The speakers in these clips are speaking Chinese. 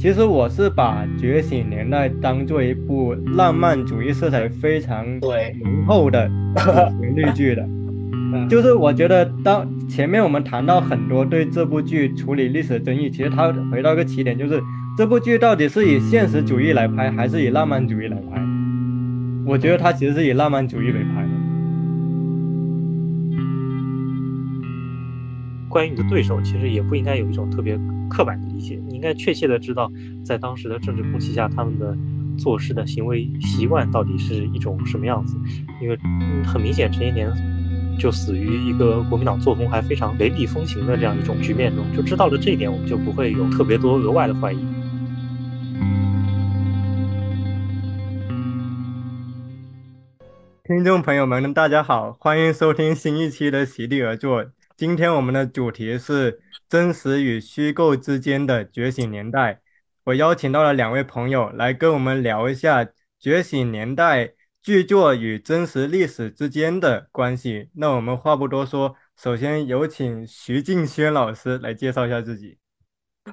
其实我是把《觉醒年代》当做一部浪漫主义色彩非常浓厚的 旋律剧的。就是我觉得，当前面我们谈到很多对这部剧处理历史争议，其实它回到一个起点，就是这部剧到底是以现实主义来拍，还是以浪漫主义来拍？我觉得它其实是以浪漫主义为拍关于你的对手，其实也不应该有一种特别刻板的理解，你应该确切的知道，在当时的政治空气下，他们的做事的行为习惯到底是一种什么样子。因为很明显，陈延年就死于一个国民党作风还非常雷厉风行的这样一种局面中，就知道了这一点，我们就不会有特别多额外的怀疑。听众朋友们，大家好，欢迎收听新一期的席地而坐。今天我们的主题是真实与虚构之间的觉醒年代。我邀请到了两位朋友来跟我们聊一下觉醒年代剧作与真实历史之间的关系。那我们话不多说，首先有请徐静轩老师来介绍一下自己。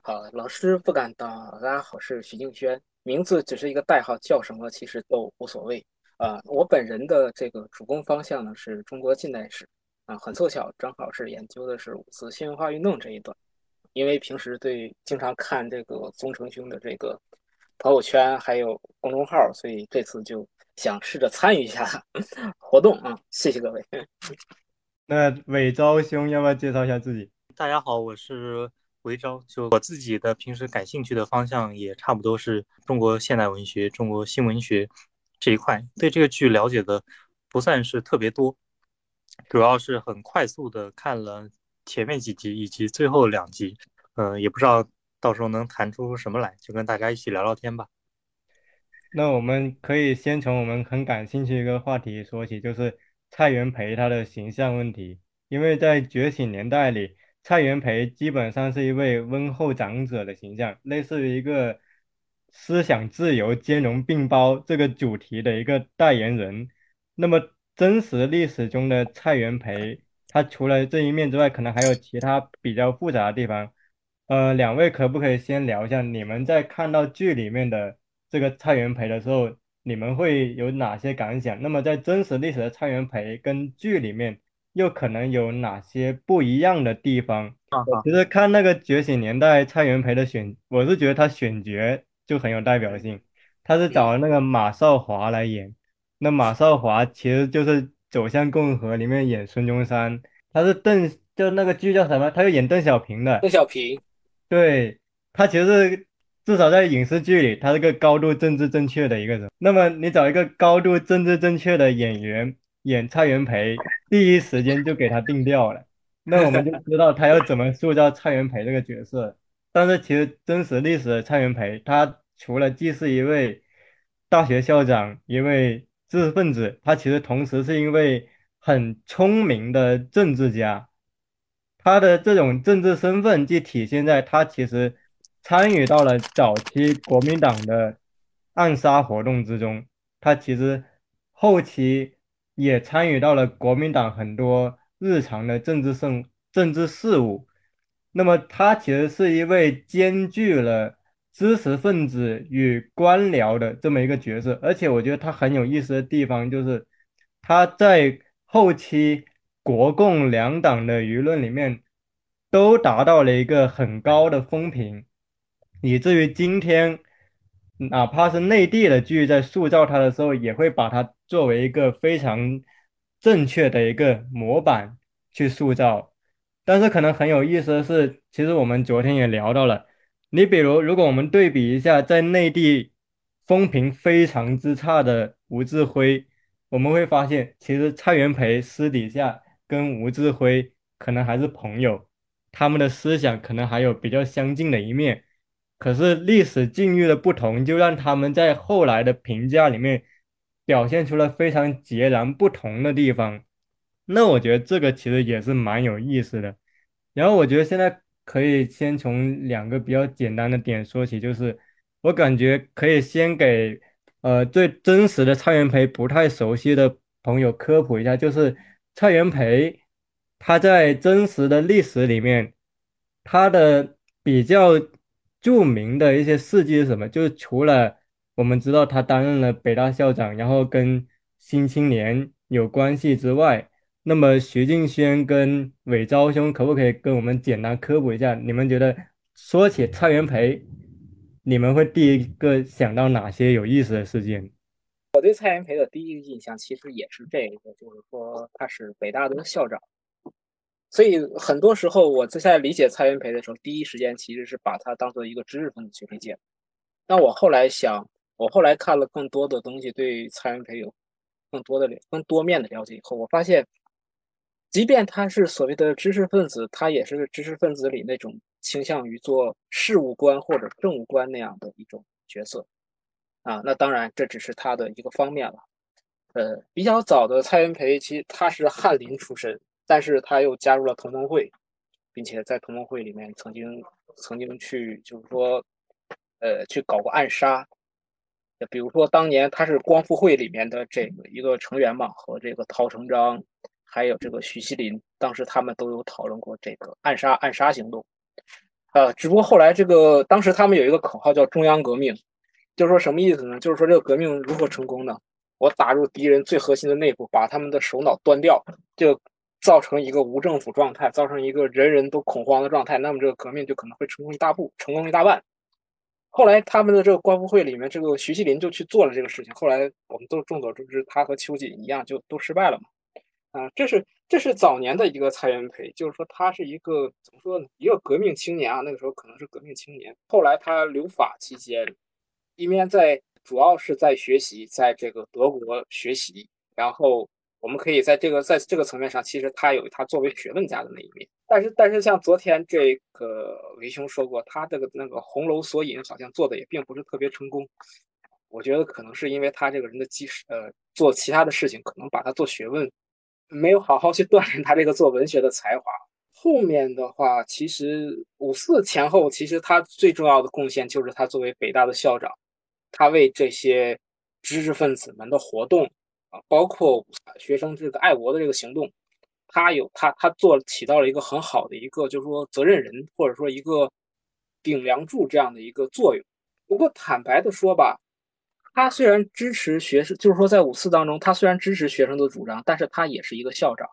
好，老师不敢当。大家好，是徐静轩，名字只是一个代号，叫什么其实都无所谓。啊，我本人的这个主攻方向呢是中国近代史。啊，很凑巧，正好是研究的是五四新文化运动这一段。因为平时对经常看这个宗成兄的这个朋友圈还有公众号，所以这次就想试着参与一下 活动啊！谢谢各位。那韦昭兄要不要介绍一下自己？大家好，我是韦昭。就我自己的平时感兴趣的方向也差不多是中国现代文学、中国新文学这一块，对这个剧了解的不算是特别多。主要是很快速的看了前面几集以及最后两集，嗯，也不知道到时候能谈出什么来，就跟大家一起聊聊天吧。那我们可以先从我们很感兴趣一个话题说起，就是蔡元培他的形象问题。因为在觉醒年代里，蔡元培基本上是一位温厚长者的形象，类似于一个思想自由、兼容并包这个主题的一个代言人。那么。真实历史中的蔡元培，他除了这一面之外，可能还有其他比较复杂的地方。呃，两位可不可以先聊一下，你们在看到剧里面的这个蔡元培的时候，你们会有哪些感想？那么在真实历史的蔡元培跟剧里面又可能有哪些不一样的地方？其实看那个《觉醒年代》蔡元培的选，我是觉得他选角就很有代表性，他是找了那个马少华来演。那马少华其实就是《走向共和》里面演孙中山，他是邓，就那个剧叫什么？他就演邓小平的。邓小平，对，他其实至少在影视剧里，他是个高度政治正确的一个人。那么你找一个高度政治正确的演员演蔡元培，第一时间就给他定调了。那我们就知道他要怎么塑造蔡元培这个角色。但是其实真实历史的蔡元培，他除了既是一位大学校长，一位知识分子，他其实同时是一位很聪明的政治家。他的这种政治身份，既体现在他其实参与到了早期国民党的暗杀活动之中，他其实后期也参与到了国民党很多日常的政治政政治事务。那么，他其实是一位兼具了。知识分子与官僚的这么一个角色，而且我觉得他很有意思的地方就是，他在后期国共两党的舆论里面都达到了一个很高的风评，以至于今天哪怕是内地的剧在塑造他的时候，也会把他作为一个非常正确的一个模板去塑造。但是可能很有意思的是，其实我们昨天也聊到了。你比如，如果我们对比一下在内地风评非常之差的吴志辉，我们会发现，其实蔡元培私底下跟吴志辉可能还是朋友，他们的思想可能还有比较相近的一面。可是历史境遇的不同，就让他们在后来的评价里面表现出了非常截然不同的地方。那我觉得这个其实也是蛮有意思的。然后我觉得现在。可以先从两个比较简单的点说起，就是我感觉可以先给呃对真实的蔡元培不太熟悉的朋友科普一下，就是蔡元培他在真实的历史里面，他的比较著名的一些事迹是什么？就是除了我们知道他担任了北大校长，然后跟《新青年》有关系之外，那么徐敬轩跟韦昭兄可不可以跟我们简单科普一下？你们觉得说起蔡元培，你们会第一个想到哪些有意思的事件？我对蔡元培的第一个印象其实也是这个，就是说他是北大的校长。所以很多时候，我在理解蔡元培的时候，第一时间其实是把他当做一个知识分子去理解。那我后来想，我后来看了更多的东西，对蔡元培有更多的、更多面的了解以后，我发现，即便他是所谓的知识分子，他也是知识分子里那种倾向于做事务官或者政务官那样的一种角色。啊，那当然这只是他的一个方面了。呃，比较早的蔡元培，其实他是翰林出身。但是他又加入了同盟会，并且在同盟会里面曾经曾经去就是说，呃，去搞过暗杀。比如说当年他是光复会里面的这个一个成员嘛，和这个陶成章，还有这个徐锡麟，当时他们都有讨论过这个暗杀暗杀行动。呃，只不过后来这个当时他们有一个口号叫中央革命，就是说什么意思呢？就是说这个革命如何成功呢？我打入敌人最核心的内部，把他们的首脑端掉，就。造成一个无政府状态，造成一个人人都恐慌的状态，那么这个革命就可能会成功一大步，成功一大半。后来他们的这个光复会里面，这个徐锡麟就去做了这个事情。后来我们都众所周知，他和秋瑾一样，就都失败了嘛。啊，这是这是早年的一个蔡元培，就是说他是一个怎么说呢？一个革命青年啊，那个时候可能是革命青年。后来他留法期间，一面在主要是在学习，在这个德国学习，然后。我们可以在这个在这个层面上，其实他有他作为学问家的那一面。但是，但是像昨天这个维兄说过，他这个那个红楼索引好像做的也并不是特别成功。我觉得可能是因为他这个人的基，呃，做其他的事情可能把他做学问没有好好去锻炼他这个做文学的才华。后面的话，其实五四前后，其实他最重要的贡献就是他作为北大的校长，他为这些知识分子们的活动啊。包括学生这个爱国的这个行动，他有他他做起到了一个很好的一个就是说责任人或者说一个顶梁柱这样的一个作用。不过坦白的说吧，他虽然支持学生，就是说在五四当中，他虽然支持学生的主张，但是他也是一个校长，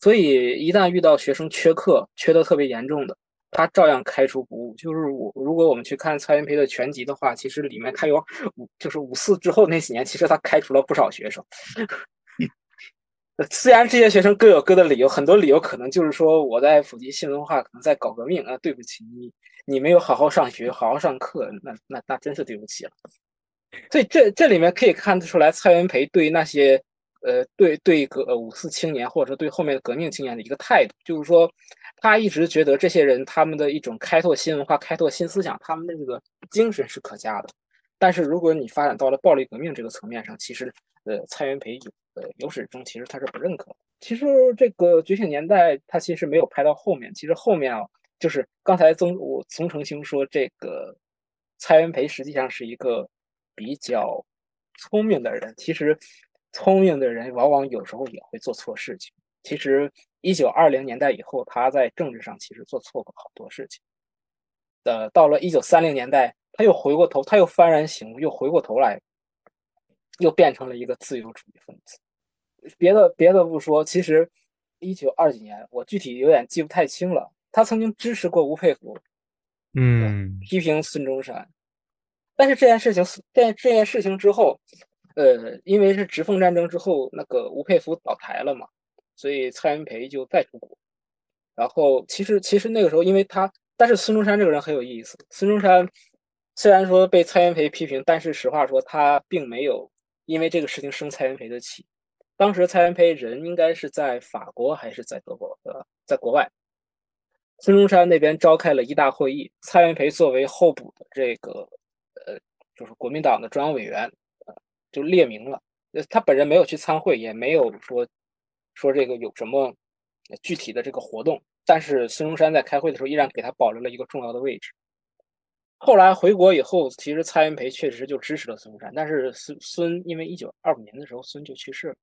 所以一旦遇到学生缺课缺的特别严重的。他照样开除不误。就是我，如果我们去看蔡元培的全集的话，其实里面他有五，就是五四之后那几年，其实他开除了不少学生。虽然这些学生各有各的理由，很多理由可能就是说我在普及新文化，可能在搞革命啊。对不起你，你没有好好上学，好好上课，那那那真是对不起了。所以这这里面可以看得出来，蔡元培对那些。呃，对对，革五四青年或者说对后面的革命青年的一个态度，就是说，他一直觉得这些人他们的一种开拓新文化、开拓新思想，他们的这个精神是可嘉的。但是如果你发展到了暴力革命这个层面上，其实，呃，蔡元培呃由始终其实他是不认可。其实这个觉醒年代他其实没有拍到后面，其实后面啊，就是刚才宗我宗成兴说这个蔡元培实际上是一个比较聪明的人，其实。聪明的人往往有时候也会做错事情。其实，一九二零年代以后，他在政治上其实做错过好多事情。呃，到了一九三零年代，他又回过头，他又幡然醒悟，又回过头来，又变成了一个自由主义分子。别的别的不说，其实一九二几年，我具体有点记不太清了。他曾经支持过吴佩孚，嗯，批评孙中山。但是这件事情，在这件事情之后。呃，因为是直奉战争之后，那个吴佩孚倒台了嘛，所以蔡元培就再出国。然后其实其实那个时候，因为他，但是孙中山这个人很有意思。孙中山虽然说被蔡元培批评，但是实话说，他并没有因为这个事情生蔡元培的气。当时蔡元培人应该是在法国还是在德国？呃，在国外。孙中山那边召开了一大会议，蔡元培作为候补的这个，就是国民党的中央委员。呃就列明了，呃，他本人没有去参会，也没有说说这个有什么具体的这个活动。但是孙中山在开会的时候，依然给他保留了一个重要的位置。后来回国以后，其实蔡元培确实就支持了孙中山，但是孙孙因为一九二五年的时候孙就去世了。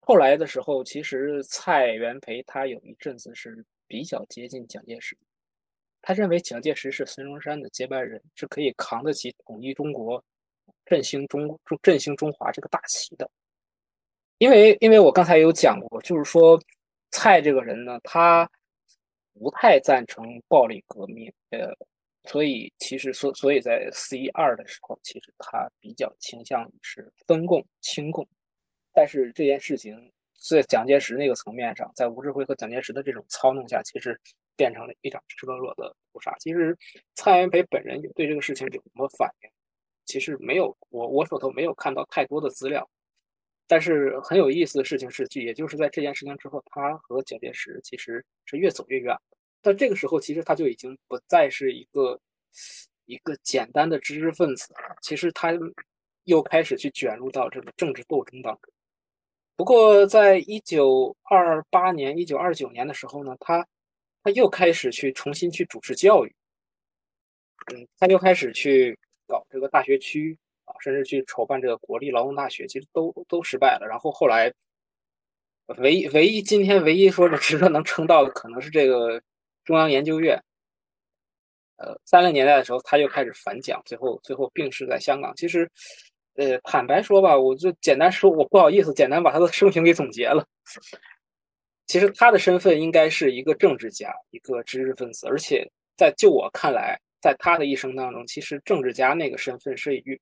后来的时候，其实蔡元培他有一阵子是比较接近蒋介石，他认为蒋介石是孙中山的接班人，是可以扛得起统一中国、振兴中中振兴中华这个大旗的。因为，因为我刚才有讲过，就是说蔡这个人呢，他不太赞成暴力革命，呃，所以其实所所以在四一二的时候，其实他比较倾向于是分共清共，但是这件事情在蒋介石那个层面上，在吴志辉和蒋介石的这种操弄下，其实变成了一场赤裸裸的屠杀。其实蔡元培本人对这个事情有什么反应？其实没有，我我手头没有看到太多的资料。但是很有意思的事情是，也就是在这件事情之后，他和蒋介石其实是越走越远。但这个时候，其实他就已经不再是一个一个简单的知识分子了。其实他又开始去卷入到这个政治斗争当中。不过，在一九二八年、一九二九年的时候呢，他他又开始去重新去主持教育。嗯，他又开始去搞这个大学区。啊，甚至去筹办这个国立劳动大学，其实都都失败了。然后后来，唯一唯一今天唯一说是值得能撑到的，可能是这个中央研究院。呃，三零年代的时候，他又开始反蒋，最后最后病逝在香港。其实，呃，坦白说吧，我就简单说，我不好意思，简单把他的生平给总结了。其实他的身份应该是一个政治家，一个知识分子，而且在就我看来，在他的一生当中，其实政治家那个身份是远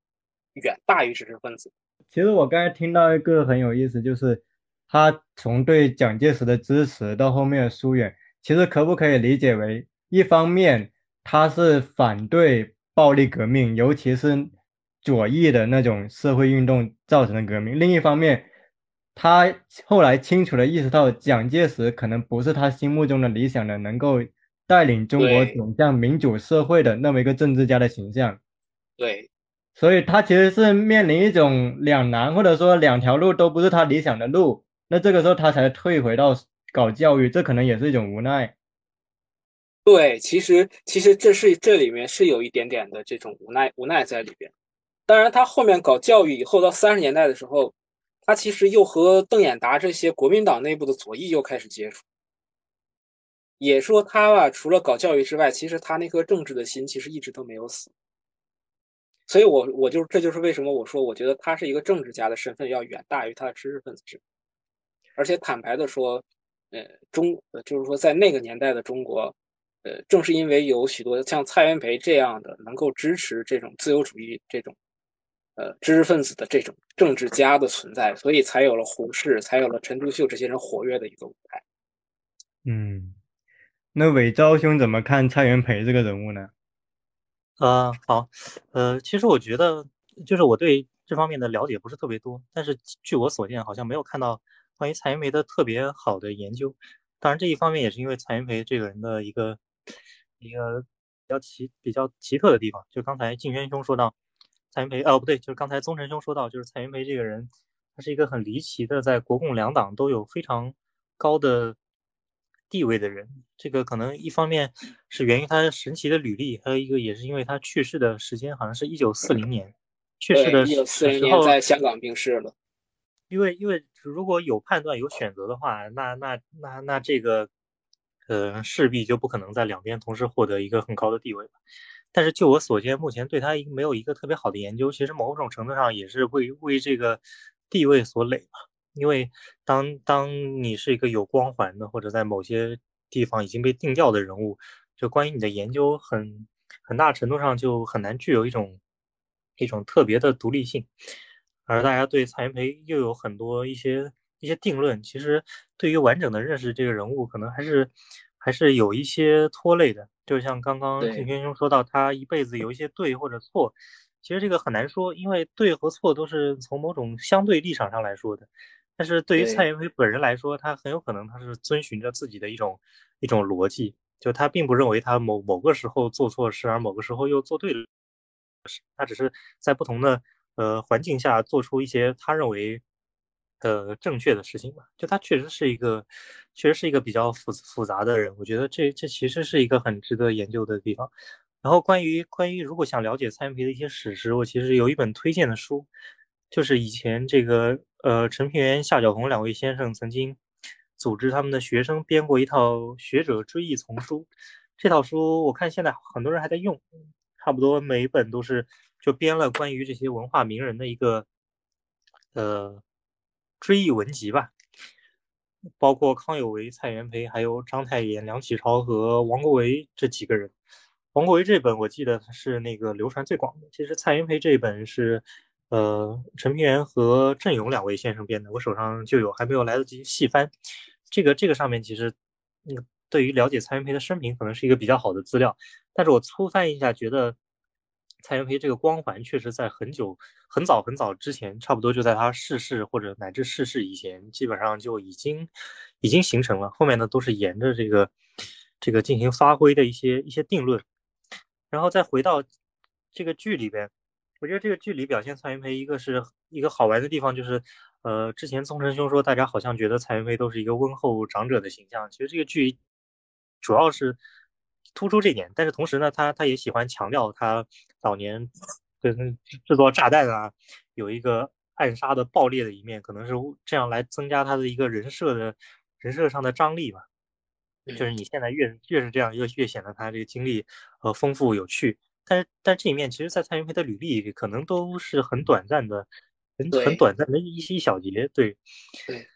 远大于知识分子。其实我刚才听到一个很有意思，就是他从对蒋介石的支持到后面的疏远，其实可不可以理解为，一方面他是反对暴力革命，尤其是左翼的那种社会运动造成的革命；另一方面，他后来清楚的意识到蒋介石可能不是他心目中的理想的能够带领中国走向民主社会的那么一个政治家的形象。对。所以他其实是面临一种两难，或者说两条路都不是他理想的路。那这个时候他才退回到搞教育，这可能也是一种无奈。对，其实其实这是这里面是有一点点的这种无奈无奈在里边。当然，他后面搞教育以后，到三十年代的时候，他其实又和邓演达这些国民党内部的左翼又开始接触。也说他吧，除了搞教育之外，其实他那颗政治的心其实一直都没有死。所以，我我就这就是为什么我说，我觉得他是一个政治家的身份要远大于他的知识分子身份。而且坦白的说，呃，中就是说在那个年代的中国，呃，正是因为有许多像蔡元培这样的能够支持这种自由主义这种，呃，知识分子的这种政治家的存在，所以才有了胡适，才有了陈独秀这些人活跃的一个舞台。嗯，那韦昭兄怎么看蔡元培这个人物呢？呃，好，呃，其实我觉得，就是我对这方面的了解不是特别多，但是据我所见，好像没有看到关于蔡元培的特别好的研究。当然，这一方面也是因为蔡元培这个人的一个一个比较奇比较奇特的地方。就刚才静轩兄说到，蔡元培，哦，不对，就是刚才宗臣兄说到，就是蔡元培这个人，他是一个很离奇的，在国共两党都有非常高的。地位的人，这个可能一方面是源于他神奇的履历，还有一个也是因为他去世的时间好像是一九四零年去世的时候，在香港病逝了。因为因为如果有判断有选择的话，那那那那这个呃势必就不可能在两边同时获得一个很高的地位但是就我所见，目前对他没有一个特别好的研究，其实某种程度上也是为为这个地位所累吧。因为当当你是一个有光环的，或者在某些地方已经被定调的人物，就关于你的研究很很大程度上就很难具有一种一种特别的独立性，而大家对蔡元培又有很多一些一些定论，其实对于完整的认识这个人物，可能还是还是有一些拖累的。就像刚刚金轩兄说到，他一辈子有一些对或者错，其实这个很难说，因为对和错都是从某种相对立场上来说的。但是对于蔡元培本人来说，他很有可能他是遵循着自己的一种一种逻辑，就他并不认为他某某个时候做错事，而某个时候又做对了事，他只是在不同的呃环境下做出一些他认为呃正确的事情吧。就他确实是一个确实是一个比较复复杂的人，我觉得这这其实是一个很值得研究的地方。然后关于关于如果想了解蔡元培的一些史实，我其实有一本推荐的书，就是以前这个。呃，陈平原、夏小红两位先生曾经组织他们的学生编过一套学者追忆丛书，这套书我看现在很多人还在用，差不多每一本都是就编了关于这些文化名人的一个呃追忆文集吧，包括康有为、蔡元培，还有章太炎、梁启超和王国维这几个人。王国维这本我记得是那个流传最广的，其实蔡元培这本是呃陈平原和郑勇两位先生编的，我手上就有，还没有来得及细翻。这个这个上面其实那个。对于了解蔡元培的生平，可能是一个比较好的资料。但是我粗翻一下，觉得蔡元培这个光环确实在很久、很早、很早之前，差不多就在他逝世或者乃至逝世以前，基本上就已经已经形成了。后面呢，都是沿着这个这个进行发挥的一些一些定论。然后再回到这个剧里边，我觉得这个剧里表现蔡元培，一个是一个好玩的地方，就是呃，之前宗成兄说，大家好像觉得蔡元培都是一个温厚长者的形象，其实这个剧。主要是突出这点，但是同时呢，他他也喜欢强调他早年跟制作炸弹啊，有一个暗杀的暴烈的一面，可能是这样来增加他的一个人设的人设上的张力吧。就是你现在越越是这样，越越显得他这个经历呃丰富有趣。但是但这一面，其实，在蔡元培的履历，可能都是很短暂的，很很短暂的一一小节。对对。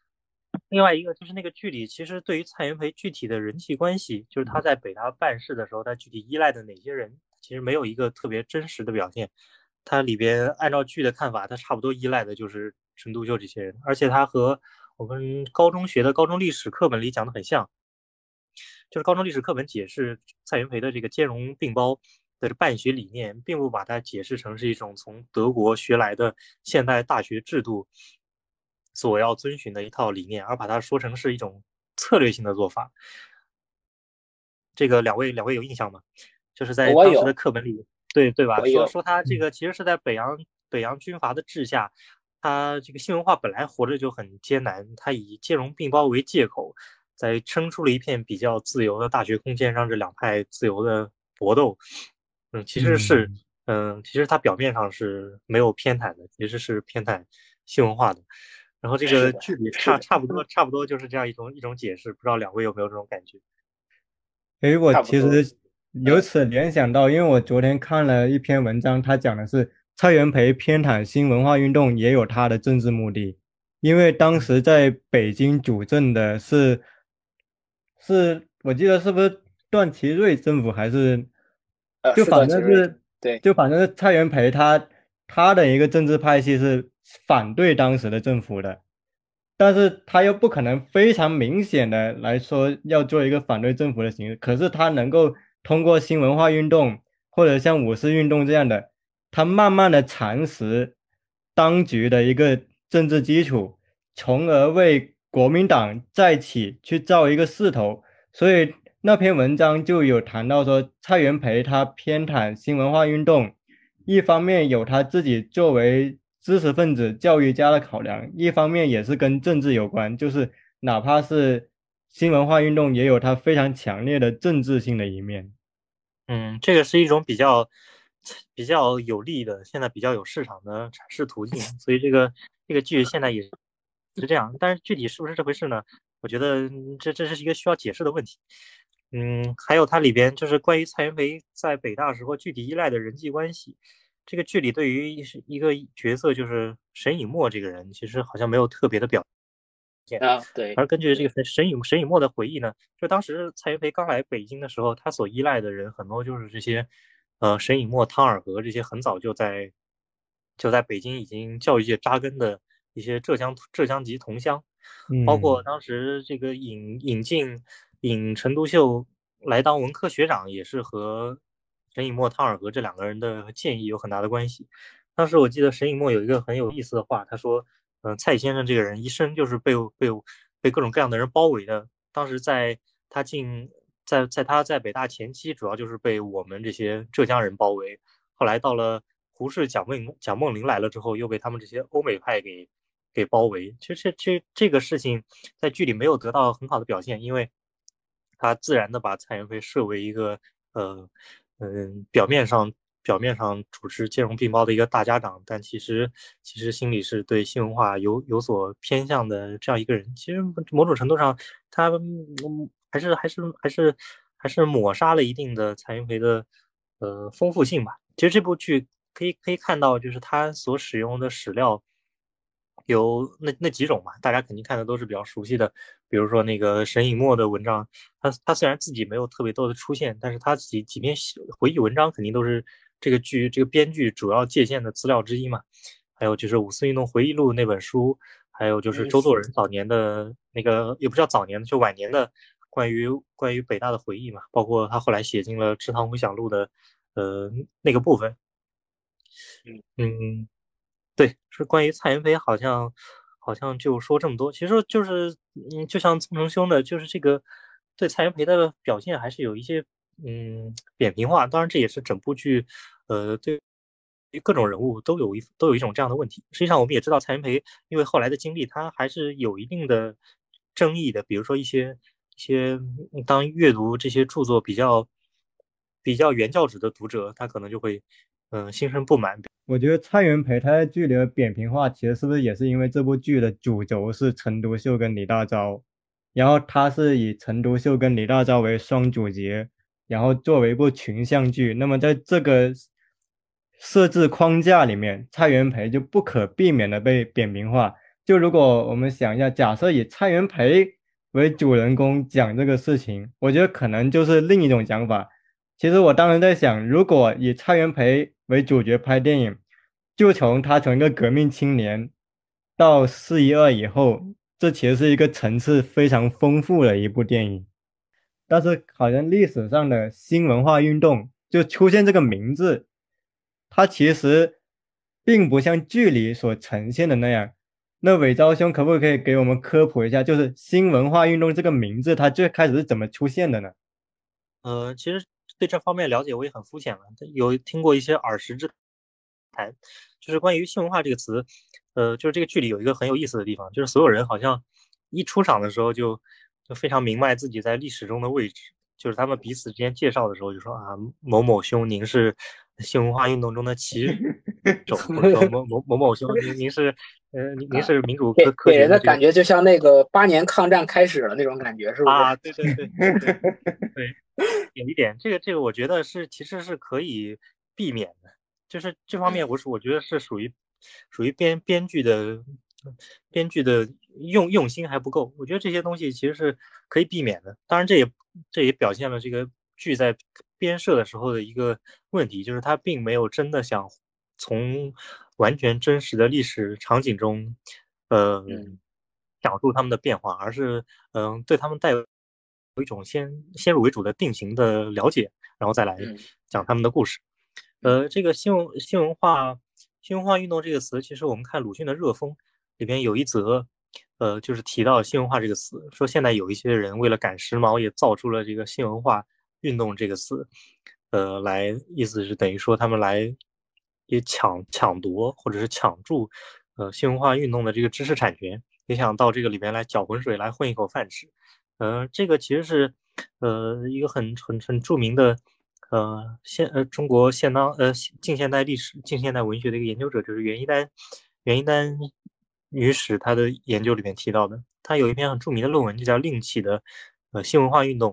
另外一个就是那个剧里，其实对于蔡元培具体的人际关系，就是他在北大办事的时候，他具体依赖的哪些人，其实没有一个特别真实的表现。他里边按照剧的看法，他差不多依赖的就是陈独秀这些人，而且他和我们高中学的高中历史课本里讲的很像，就是高中历史课本解释蔡元培的这个兼容并包的办学理念，并不把它解释成是一种从德国学来的现代大学制度。所要遵循的一套理念，而把它说成是一种策略性的做法。这个两位两位有印象吗？就是在当时的课本里，对对吧？说说他这个其实是在北洋北洋军阀的治下，他这个新文化本来活着就很艰难，他以兼容并包为借口，在撑出了一片比较自由的大学空间，让这两派自由的搏斗。嗯，其实是嗯，其实他表面上是没有偏袒的，其实是偏袒新文化的。然后这个距离差差不多，差不多就是这样一种一种解释，不知道两位有没有这种感觉？哎，我其实由此联想到，因为我昨天看了一篇文章，他讲的是蔡元培偏袒新文化运动也有他的政治目的，因为当时在北京主政的是是我记得是不是段祺瑞政府还是，就反正是对，就反正是蔡元培他他的一个政治派系是。反对当时的政府的，但是他又不可能非常明显的来说要做一个反对政府的形式，可是他能够通过新文化运动或者像五四运动这样的，他慢慢的蚕食当局的一个政治基础，从而为国民党再起去造一个势头。所以那篇文章就有谈到说，蔡元培他偏袒新文化运动，一方面有他自己作为。知识分子、教育家的考量，一方面也是跟政治有关，就是哪怕是新文化运动，也有它非常强烈的政治性的一面。嗯，这个是一种比较比较有利的，现在比较有市场的阐释途径。所以这个这个剧现在也是这样，但是具体是不是这回事呢？我觉得这这是一个需要解释的问题。嗯，还有它里边就是关于蔡元培在北大时候具体依赖的人际关系。这个剧里对于一个角色，就是沈以沫这个人，其实好像没有特别的表现啊。对。而根据这个沈以沈以沫的回忆呢，就当时蔡元培刚来北京的时候，他所依赖的人很多就是这些，呃，沈以沫、汤尔和这些很早就在就在北京已经教育界扎根的一些浙江浙江籍同乡，包括当时这个引引进引陈独秀来当文科学长，也是和。沈以沫、汤尔和这两个人的建议有很大的关系。当时我记得沈以沫有一个很有意思的话，他说：“嗯，蔡先生这个人一生就是被被被各种各样的人包围的。当时在他进在在他在北大前期，主要就是被我们这些浙江人包围。后来到了胡适、蒋梦蒋梦麟来了之后，又被他们这些欧美派给给包围。其实这这这个事情在剧里没有得到很好的表现，因为他自然的把蔡元培设为一个呃。”嗯，表面上表面上主持兼容并包的一个大家长，但其实其实心里是对新文化有有所偏向的这样一个人。其实某种程度上，他嗯还是还是还是还是抹杀了一定的蔡元培的呃丰富性吧。其实这部剧可以可以看到，就是他所使用的史料有那那几种嘛，大家肯定看的都是比较熟悉的，比如说那个沈尹默的文章，他他虽然自己没有特别多的出现，但是他几几篇回忆文章肯定都是这个剧这个编剧主要借鉴的资料之一嘛。还有就是五四运动回忆录那本书，还有就是周作人早年的那个也不叫早年的，就晚年的关于关于北大的回忆嘛，包括他后来写进了《池塘回想录》的呃那个部分。嗯对，是关于蔡元培，好像好像就说这么多。其实就是嗯，就像宗成兄的，就是这个对蔡元培的表现还是有一些嗯扁平化。当然这也是整部剧呃对于。各种人物都有一都有一种这样的问题。实际上，我们也知道蔡元培，因为后来的经历，他还是有一定的争议的。比如说一些一些当阅读这些著作比较比较原教旨的读者，他可能就会嗯心生不满。我觉得蔡元培他在剧里的扁平化，其实是不是也是因为这部剧的主轴是陈独秀跟李大钊，然后他是以陈独秀跟李大钊为双主角，然后作为一部群像剧。那么在这个设置框架里面，蔡元培就不可避免的被扁平化。就如果我们想一下，假设以蔡元培为主人公讲这个事情，我觉得可能就是另一种讲法。其实我当时在想，如果以蔡元培为主角拍电影，就从他从一个革命青年到四一二以后，这其实是一个层次非常丰富的一部电影。但是好像历史上的新文化运动就出现这个名字。它其实并不像剧里所呈现的那样。那伟昭兄可不可以给我们科普一下，就是新文化运动这个名字，它最开始是怎么出现的呢？呃，其实对这方面了解我也很肤浅了，有听过一些耳识之谈，就是关于新文化这个词，呃，就是这个剧里有一个很有意思的地方，就是所有人好像一出场的时候就就非常明白自己在历史中的位置，就是他们彼此之间介绍的时候就说啊，某某兄，您是。新文化运动中的旗，某某某某兄，您您是呃，您您是民主科科给人的感觉就像那个八年抗战开始了那种感觉，是吧？啊，对对对 对，有一点，这个这个，我觉得是其实是可以避免的，就是这方面，我是我觉得是属于属于编编剧的编剧的用用心还不够，我觉得这些东西其实是可以避免的。当然，这也这也表现了这个剧在。编设的时候的一个问题，就是他并没有真的想从完全真实的历史场景中，呃，讲述他们的变化，而是嗯，对他们带有一种先先入为主的定型的了解，然后再来讲他们的故事。呃，这个新文新文化新文化运动这个词，其实我们看鲁迅的《热风》里边有一则，呃，就是提到新文化这个词，说现在有一些人为了赶时髦，也造出了这个新文化。运动这个词，呃，来意思是等于说他们来也抢抢夺或者是抢注，呃，新文化运动的这个知识产权，也想到这个里边来搅浑水，来混一口饭吃。呃，这个其实是呃一个很很很著名的呃现呃中国现当呃近现代历史近现代文学的一个研究者，就是袁一丹袁一丹女史，她的研究里面提到的，她有一篇很著名的论文，就叫《另起的呃新文化运动》。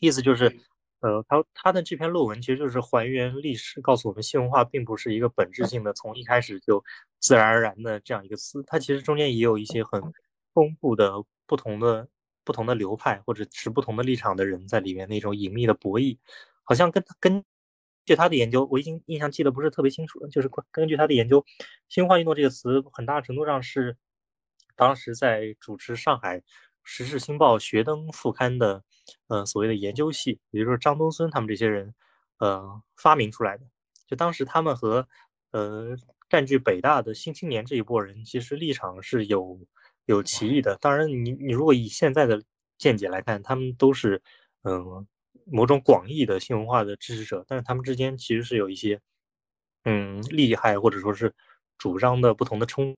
意思就是，呃，他他的这篇论文其实就是还原历史，告诉我们新文化并不是一个本质性的从一开始就自然而然的这样一个词，它其实中间也有一些很丰富的不同的不同的流派或者持不同的立场的人在里面那种隐秘的博弈，好像跟根据他的研究，我已经印象记得不是特别清楚了，就是根据他的研究，新文化运动这个词很大程度上是当时在主持上海。《时事新报》学登副刊的，呃，所谓的研究系，也就是张东孙他们这些人，呃，发明出来的。就当时他们和，呃，占据北大的新青年这一波人，其实立场是有有歧义的。当然，你你如果以现在的见解来看，他们都是，嗯，某种广义的新文化的支持者，但是他们之间其实是有一些，嗯，利害或者说是主张的不同的冲。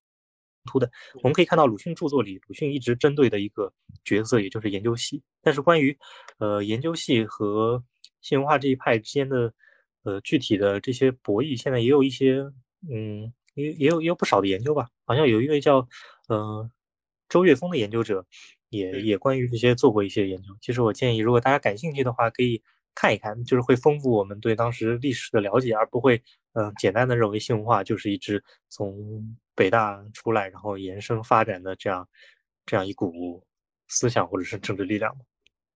突的，我们可以看到鲁迅著作里，鲁迅一直针对的一个角色，也就是研究系。但是关于，呃，研究系和新文化这一派之间的，呃，具体的这些博弈，现在也有一些，嗯，也也有也有不少的研究吧。好像有一位叫，呃，周岳峰的研究者，也也关于这些做过一些研究。其实我建议，如果大家感兴趣的话，可以看一看，就是会丰富我们对当时历史的了解，而不会呃简单的认为新文化就是一支从北大出来然后延伸发展的这样这样一股思想或者是政治力量。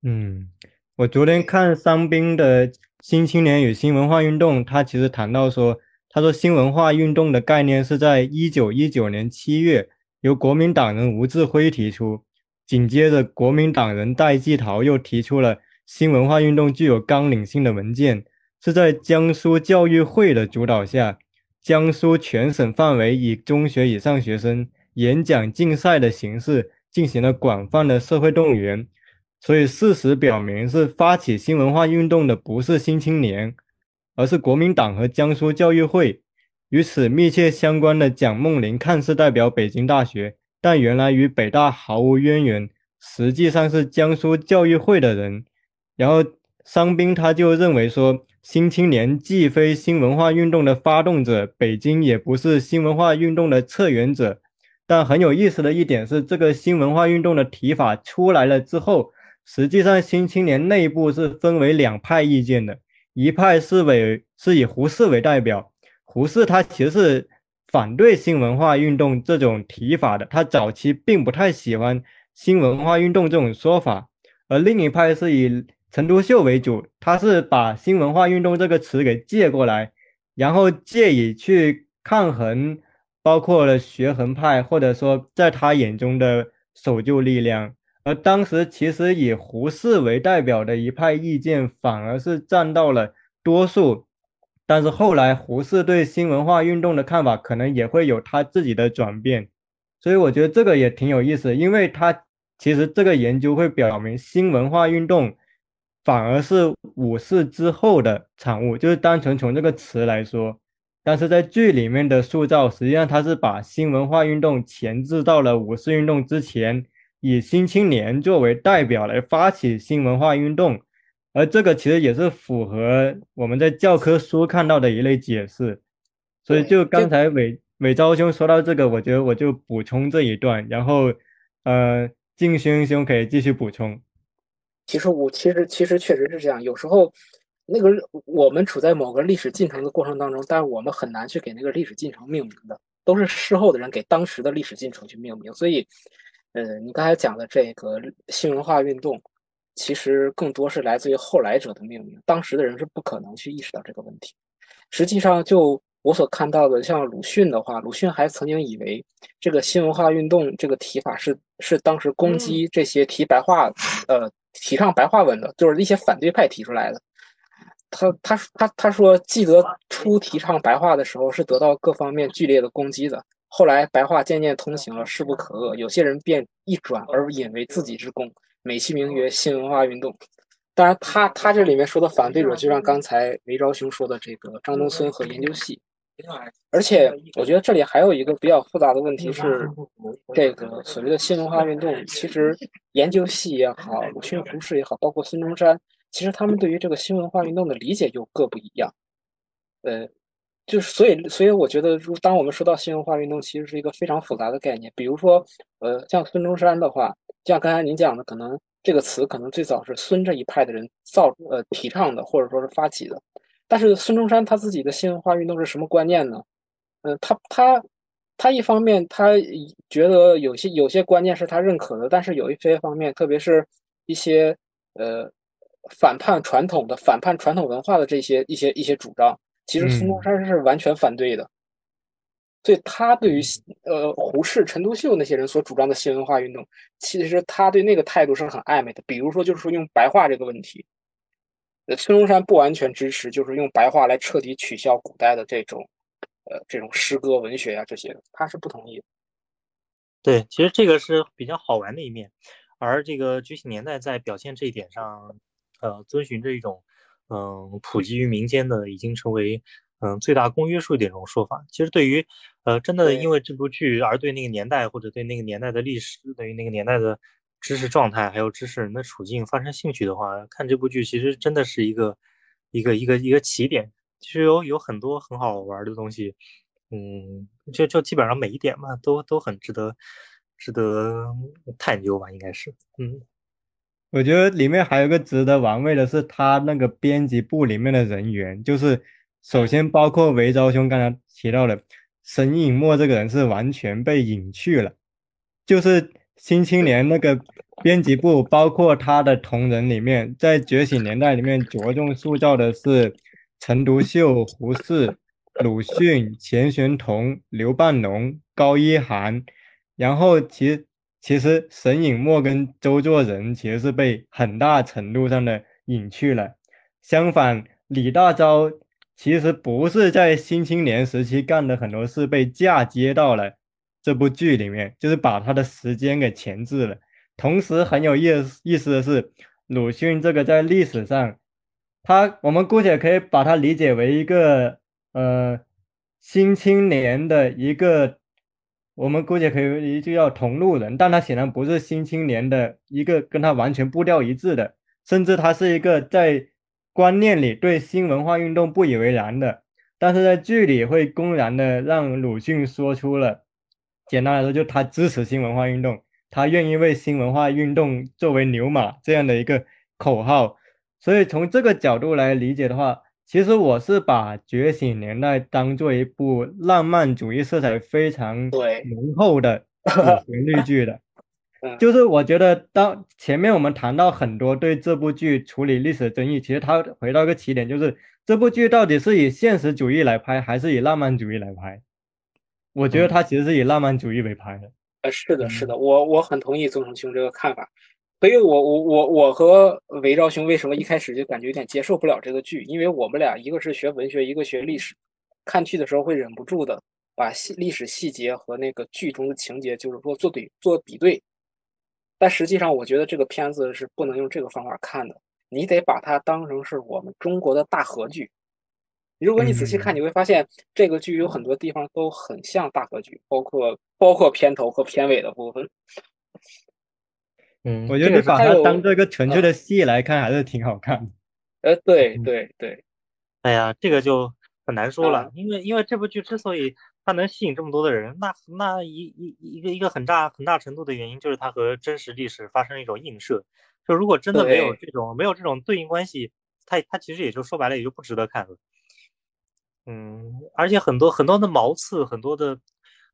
嗯，我昨天看桑斌的《新青年与新文化运动》，他其实谈到说，他说新文化运动的概念是在一九一九年七月由国民党人吴志辉提出，紧接着国民党人戴季陶又提出了新文化运动具有纲领性的文件，是在江苏教育会的主导下，江苏全省范围以中学以上学生演讲竞赛的形式进行了广泛的社会动员。所以，事实表明，是发起新文化运动的不是新青年，而是国民党和江苏教育会。与此密切相关的蒋梦麟看似代表北京大学，但原来与北大毫无渊源，实际上是江苏教育会的人。然后，商斌他就认为说，新青年既非新文化运动的发动者，北京也不是新文化运动的策源者。但很有意思的一点是，这个新文化运动的提法出来了之后。实际上，新青年内部是分为两派意见的，一派是为是以胡适为代表，胡适他其实是反对新文化运动这种提法的，他早期并不太喜欢新文化运动这种说法，而另一派是以陈独秀为主，他是把新文化运动这个词给借过来，然后借以去抗衡，包括了学衡派，或者说在他眼中的守旧力量。而当时其实以胡适为代表的一派意见反而是占到了多数，但是后来胡适对新文化运动的看法可能也会有他自己的转变，所以我觉得这个也挺有意思，因为他其实这个研究会表明新文化运动反而是五四之后的产物，就是单纯从这个词来说，但是在剧里面的塑造实际上他是把新文化运动前置到了五四运动之前。以新青年作为代表来发起新文化运动，而这个其实也是符合我们在教科书看到的一类解释。所以，就刚才伟伟昭兄说到这个，我觉得我就补充这一段，然后，呃，静轩兄可以继续补充。其实我其实其实确实是这样，有时候那个我们处在某个历史进程的过程当中，但是我们很难去给那个历史进程命名的，都是事后的人给当时的历史进程去命名，所以。呃，你刚才讲的这个新文化运动，其实更多是来自于后来者的命名，当时的人是不可能去意识到这个问题。实际上，就我所看到的，像鲁迅的话，鲁迅还曾经以为这个新文化运动这个提法是是当时攻击这些提白话，呃，提倡白话文的，就是一些反对派提出来的。他他他他说，记得初提倡白话的时候，是得到各方面剧烈的攻击的。后来白话渐渐通行了，势不可遏。有些人便一转而引为自己之功，美其名曰新文化运动。当然，他他这里面说的反对者，就像刚才韦昭雄说的这个张东荪和研究系。而且，我觉得这里还有一个比较复杂的问题是，这个所谓的新文化运动，其实研究系也好，鲁迅、胡适也好，包括孙中山，其实他们对于这个新文化运动的理解又各不一样。呃。就是所以，所以我觉得，如当我们说到新文化运动，其实是一个非常复杂的概念。比如说，呃，像孙中山的话，像刚才您讲的，可能这个词可能最早是孙这一派的人造呃提倡的，或者说是发起的。但是孙中山他自己的新文化运动是什么观念呢？嗯，他他他一方面他觉得有些有些观念是他认可的，但是有一些方面，特别是一些呃反叛传统的、反叛传统文化的这些一些一些主张。其实孙中山是完全反对的，所以他对于呃胡适、陈独秀那些人所主张的新文化运动，其实他对那个态度是很暧昧的。比如说，就是说用白话这个问题，呃，孙中山不完全支持，就是用白话来彻底取消古代的这种呃这种诗歌文学呀这些，他是不同意的。对，其实这个是比较好玩的一面，而这个觉醒年代在表现这一点上，呃，遵循着一种。嗯，普及于民间的已经成为嗯最大公约数的一种说法。其实对于呃真的因为这部剧而对那个年代或者对那个年代的历史、对于那个年代的知识状态还有知识人的处境发生兴趣的话，看这部剧其实真的是一个一个一个一个起点。其实有有很多很好玩的东西，嗯，就就基本上每一点嘛都都很值得值得探究吧，应该是。嗯，我觉得里面还有个值得玩味的是，他那个编辑部里面的人员，就是首先包括韦昭兄刚才提到的沈尹默这个人是完全被隐去了，就是《新青年》那个编辑部，包括他的同仁里面，在《觉醒年代》里面着重塑造的是陈独秀、胡适、鲁迅、钱玄同、刘半农、高一涵。然后其其实沈尹默跟周作人其实是被很大程度上的隐去了。相反，李大钊其实不是在新青年时期干的很多事被嫁接到了这部剧里面，就是把他的时间给前置了。同时很有意思意思的是，鲁迅这个在历史上，他我们姑且可以把它理解为一个呃新青年的一个。我们姑且可以就叫同路人，但他显然不是新青年的一个跟他完全步调一致的，甚至他是一个在观念里对新文化运动不以为然的，但是在剧里会公然的让鲁迅说出了，简单来说就他支持新文化运动，他愿意为新文化运动作为牛马这样的一个口号，所以从这个角度来理解的话。其实我是把《觉醒年代》当做一部浪漫主义色彩非常浓厚的旋 律剧的，就是我觉得当前面我们谈到很多对这部剧处理历史争议，其实它回到一个起点，就是这部剧到底是以现实主义来拍，还是以浪漫主义来拍？我觉得他其实是以浪漫主义为拍的。呃，是的，是的，我我很同意宗成兄这个看法。所以，我我我我和韦昭兄为什么一开始就感觉有点接受不了这个剧？因为我们俩一个是学文学，一个学历史，看剧的时候会忍不住的把细历史细节和那个剧中的情节，就是说做对做比对。但实际上，我觉得这个片子是不能用这个方法看的，你得把它当成是我们中国的大合剧。如果你仔细看，你会发现这个剧有很多地方都很像大河剧，包括包括片头和片尾的部分。嗯，我觉得你把它当做一个纯粹的戏来看，还是挺好看的。呃，对对对，哎呀，这个就很难说了，因为因为这部剧之所以它能吸引这么多的人，那那一一一个一个很大很大程度的原因就是它和真实历史发生一种映射。就如果真的没有这种没有这种对应关系，它它其实也就说白了也就不值得看了。嗯，而且很多很多的毛刺，很多的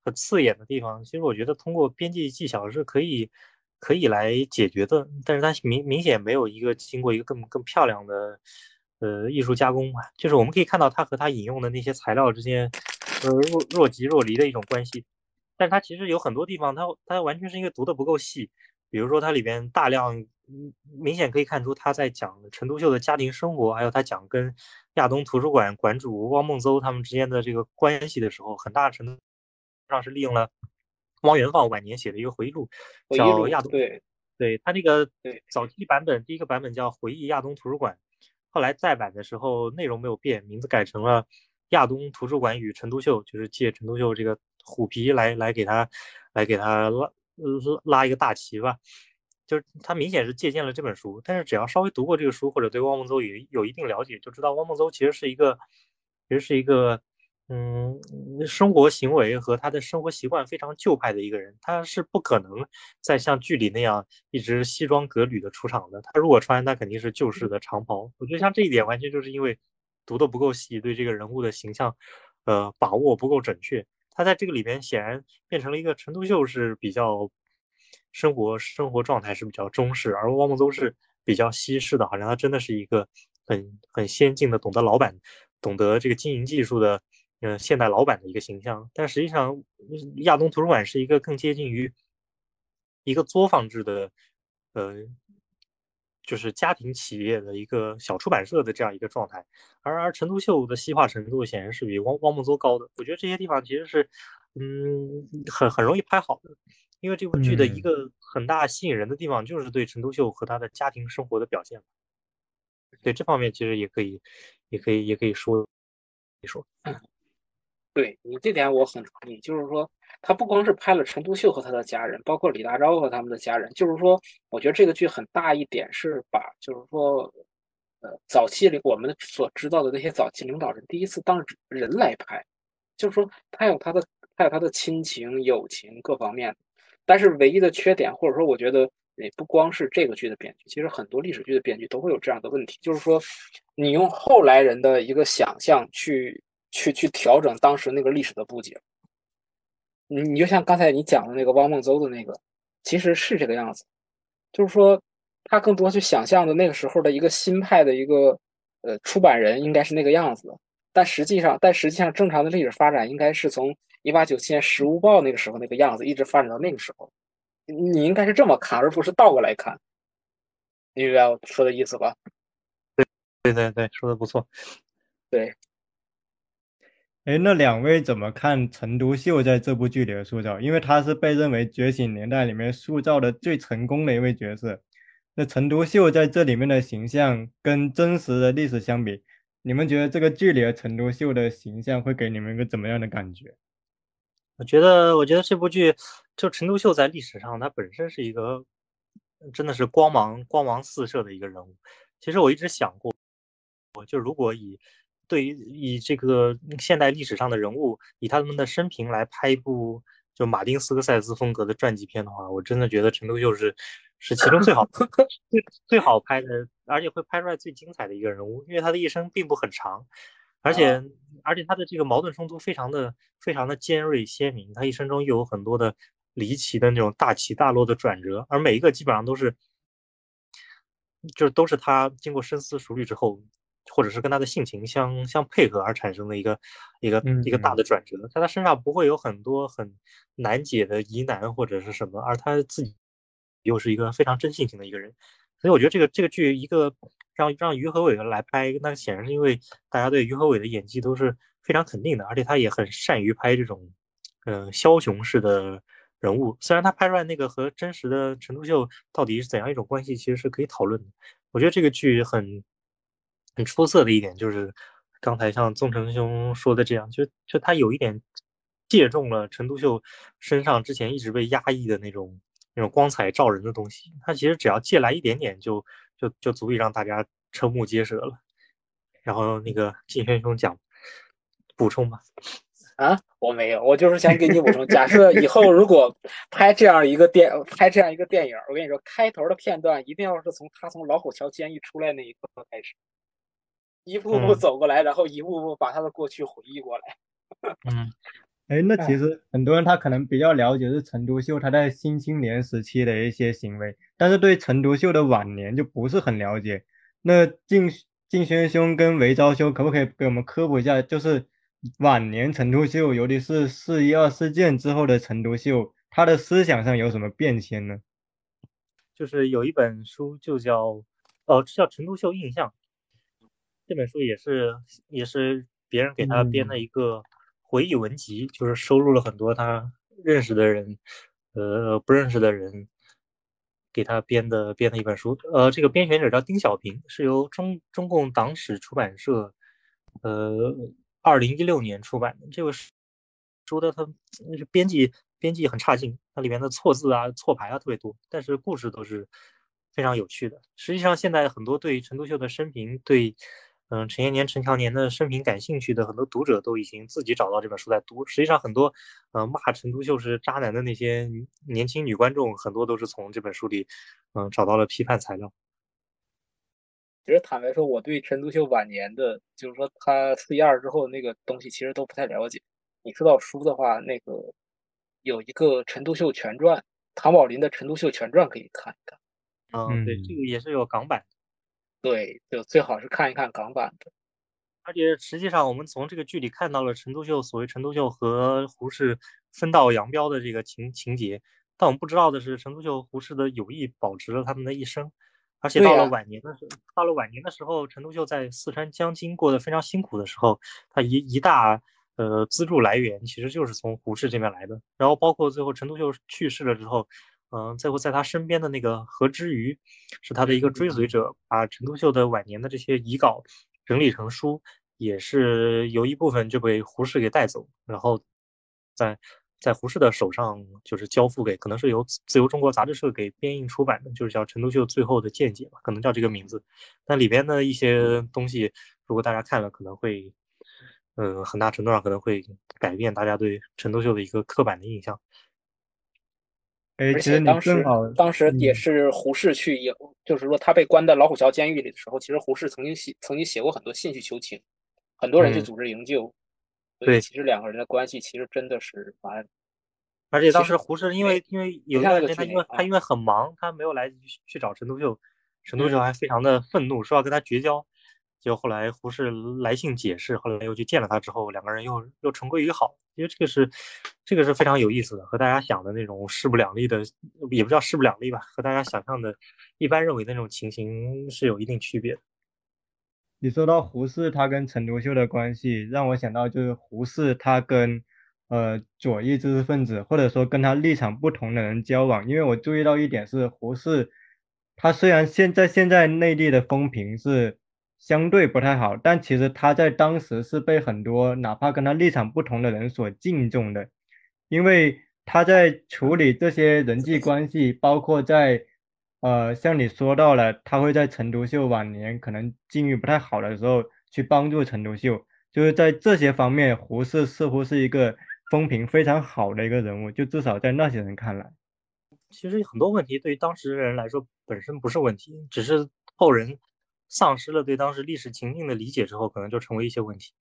很刺眼的地方，其实我觉得通过编辑技巧是可以。可以来解决的，但是它明明显没有一个经过一个更更漂亮的呃艺术加工吧。就是我们可以看到它和它引用的那些材料之间呃若若即若离的一种关系，但它其实有很多地方它它完全是因为读的不够细。比如说它里边大量明显可以看出他在讲陈独秀的家庭生活，还有他讲跟亚东图书馆馆主汪孟邹他们之间的这个关系的时候，很大程度上是利用了。汪元放晚年写的一个回忆录，叫《亚东》。对，对他那个早期版本，第一个版本叫《回忆亚东图书馆》，后来再版的时候内容没有变，名字改成了《亚东图书馆与陈独秀》，就是借陈独秀这个虎皮来来给他来给他拉拉一个大旗吧。就是他明显是借鉴了这本书，但是只要稍微读过这个书或者对汪孟邹也有一定了解，就知道汪孟邹其实是一个其实是一个。嗯，生活行为和他的生活习惯非常旧派的一个人，他是不可能再像剧里那样一直西装革履的出场的。他如果穿，那肯定是旧式的长袍。我觉得像这一点，完全就是因为读的不够细，对这个人物的形象，呃，把握不够准确。他在这个里边显然变成了一个陈独秀是比较生活生活状态是比较中式，而汪孟邹是比较西式的，好像他真的是一个很很先进的、懂得老板、懂得这个经营技术的。嗯，现代老板的一个形象，但实际上，亚东图书馆是一个更接近于一个作坊制的，呃，就是家庭企业的一个小出版社的这样一个状态。而而陈独秀的西化程度显然是比汪汪孟邹高的。我觉得这些地方其实是，嗯，很很容易拍好的，因为这部剧的一个很大吸引人的地方就是对陈独秀和他的家庭生活的表现。对这方面其实也可以，也可以，也可以说一说。对你这点我很同意，就是说他不光是拍了陈独秀和他的家人，包括李大钊和他们的家人，就是说，我觉得这个剧很大一点是把，就是说，呃，早期领我们所知道的那些早期领导人第一次当人来拍，就是说他有他的他有他的亲情、友情各方面，但是唯一的缺点，或者说我觉得也不光是这个剧的编剧，其实很多历史剧的编剧都会有这样的问题，就是说你用后来人的一个想象去去去调整当时那个历史的布景。你你就像刚才你讲的那个汪孟邹的那个，其实是这个样子，就是说他更多去想象的那个时候的一个新派的一个呃出版人应该是那个样子的，但实际上但实际上正常的历史发展应该是从一八九七年《时务报》那个时候那个样子一直发展到那个时候，你应该是这么看，而不是倒过来看，你明白我说的意思吧？对对对对，说的不错，对。哎，那两位怎么看陈独秀在这部剧里的塑造？因为他是被认为《觉醒年代》里面塑造的最成功的一位角色。那陈独秀在这里面的形象跟真实的历史相比，你们觉得这个剧里的陈独秀的形象会给你们一个怎么样的感觉？我觉得，我觉得这部剧就陈独秀在历史上，他本身是一个真的是光芒光芒四射的一个人物。其实我一直想过，我就如果以对于以这个现代历史上的人物，以他们的生平来拍一部就马丁斯科塞斯风格的传记片的话，我真的觉得陈独秀是是其中最好最最好拍的，而且会拍出来最精彩的一个人物，因为他的一生并不很长，而且而且他的这个矛盾冲突非常的非常的尖锐鲜明，他一生中又有很多的离奇的那种大起大落的转折，而每一个基本上都是就是都是他经过深思熟虑之后。或者是跟他的性情相相配合而产生的一个一个一个大的转折，在他身上不会有很多很难解的疑难或者是什么，而他自己又是一个非常真性情的一个人，所以我觉得这个这个剧一个让让于和伟来拍，那显然是因为大家对于和伟的演技都是非常肯定的，而且他也很善于拍这种嗯枭雄式的人物，虽然他拍出来那个和真实的陈独秀到底是怎样一种关系，其实是可以讨论的。我觉得这个剧很。很出色的一点就是，刚才像宗成兄说的这样，就就他有一点借重了陈独秀身上之前一直被压抑的那种那种光彩照人的东西，他其实只要借来一点点，就就就足以让大家瞠目结舌了。然后那个金轩兄讲补充吧。啊，我没有，我就是想给你补充。假设以后如果拍这样一个电拍这样一个电影，我跟你说，开头的片段一定要是从他从老虎桥监狱出来那一刻开始。一步步走过来，然后一步步把他的过去回忆过来。嗯，哎，那其实很多人他可能比较了解是陈独秀他在新青年时期的一些行为，但是对陈独秀的晚年就不是很了解。那敬敬轩兄跟韦昭兄可不可以给我们科普一下，就是晚年陈独秀，尤其是四一二事件之后的陈独秀，他的思想上有什么变迁呢？就是有一本书就叫哦，叫《陈独秀印象》。这本书也是也是别人给他编的一个回忆文集，就是收录了很多他认识的人，呃不认识的人给他编的编的一本书。呃，这个编选者叫丁小平，是由中中共党史出版社，呃，二零一六年出版的。这个书的他编辑编辑很差劲，它里面的错字啊错排啊特别多，但是故事都是非常有趣的。实际上，现在很多对陈独秀的生平对。嗯，陈延年、陈乔年的生平感兴趣的很多读者都已经自己找到这本书在读。实际上，很多嗯骂陈独秀是渣男的那些年轻女观众，很多都是从这本书里嗯找到了批判材料。其实坦白说，我对陈独秀晚年的，就是说他四一二之后那个东西，其实都不太了解。你知道书的话，那个有一个《陈独秀全传》，唐宝林的《陈独秀全传》可以看一看。嗯，对，这个也是有港版。对，就最好是看一看港版的。而且实际上，我们从这个剧里看到了陈独秀所谓陈独秀和胡适分道扬镳的这个情情节，但我们不知道的是，陈独秀、胡适的友谊保持了他们的一生。而且到了晚年的时候，到了晚年的时候，陈独秀在四川江津过得非常辛苦的时候，他一一大呃资助来源其实就是从胡适这边来的。然后包括最后陈独秀去世了之后。嗯，最后在他身边的那个何之瑜，是他的一个追随者，把陈独秀的晚年的这些遗稿整理成书，也是有一部分就被胡适给带走，然后在在胡适的手上就是交付给，可能是由自由中国杂志社给编印出版的，就是叫《陈独秀最后的见解》吧，可能叫这个名字。那里边的一些东西，如果大家看了，可能会，嗯，很大程度上可能会改变大家对陈独秀的一个刻板的印象。哎，而其实你且当时，当时也嗯。是胡适去也，就是说他被关在老虎桥监狱里的时候，其实胡适曾经写曾经写过很多信去求情，很多人去嗯。组织营救，所以对。其实两个人的关系其实真的是蛮而且当时胡适因为因为有段时间他因为他因为很忙，他没有来去去找陈独秀，陈独秀嗯。还非常的愤怒，说要跟他绝交。就后来胡适来信解释，后来又去见了他之后，两个人又又重归于好。因为这个是这个是非常有意思的，和大家想的那种势不两立的，也不叫势不两立吧，和大家想象的一般认为的那种情形是有一定区别的。你说到胡适他跟陈独秀的关系，让我想到就是胡适他跟呃左翼知识分子或者说跟他立场不同的人交往，因为我注意到一点是胡适他虽然现在现在内地的风评是相对不太好，但其实他在当时是被很多哪怕跟他立场不同的人所敬重的，因为他在处理这些人际关系，包括在呃，像你说到了，他会在陈独秀晚年可能境遇不太好的时候去帮助陈独秀，就是在这些方面，胡适似乎是一个风评非常好的一个人物，就至少在那些人看来。其实很多问题对于当时的人来说本身不是问题，只是后人丧失了对当时历史情境的理解之后，可能就成为一些问题。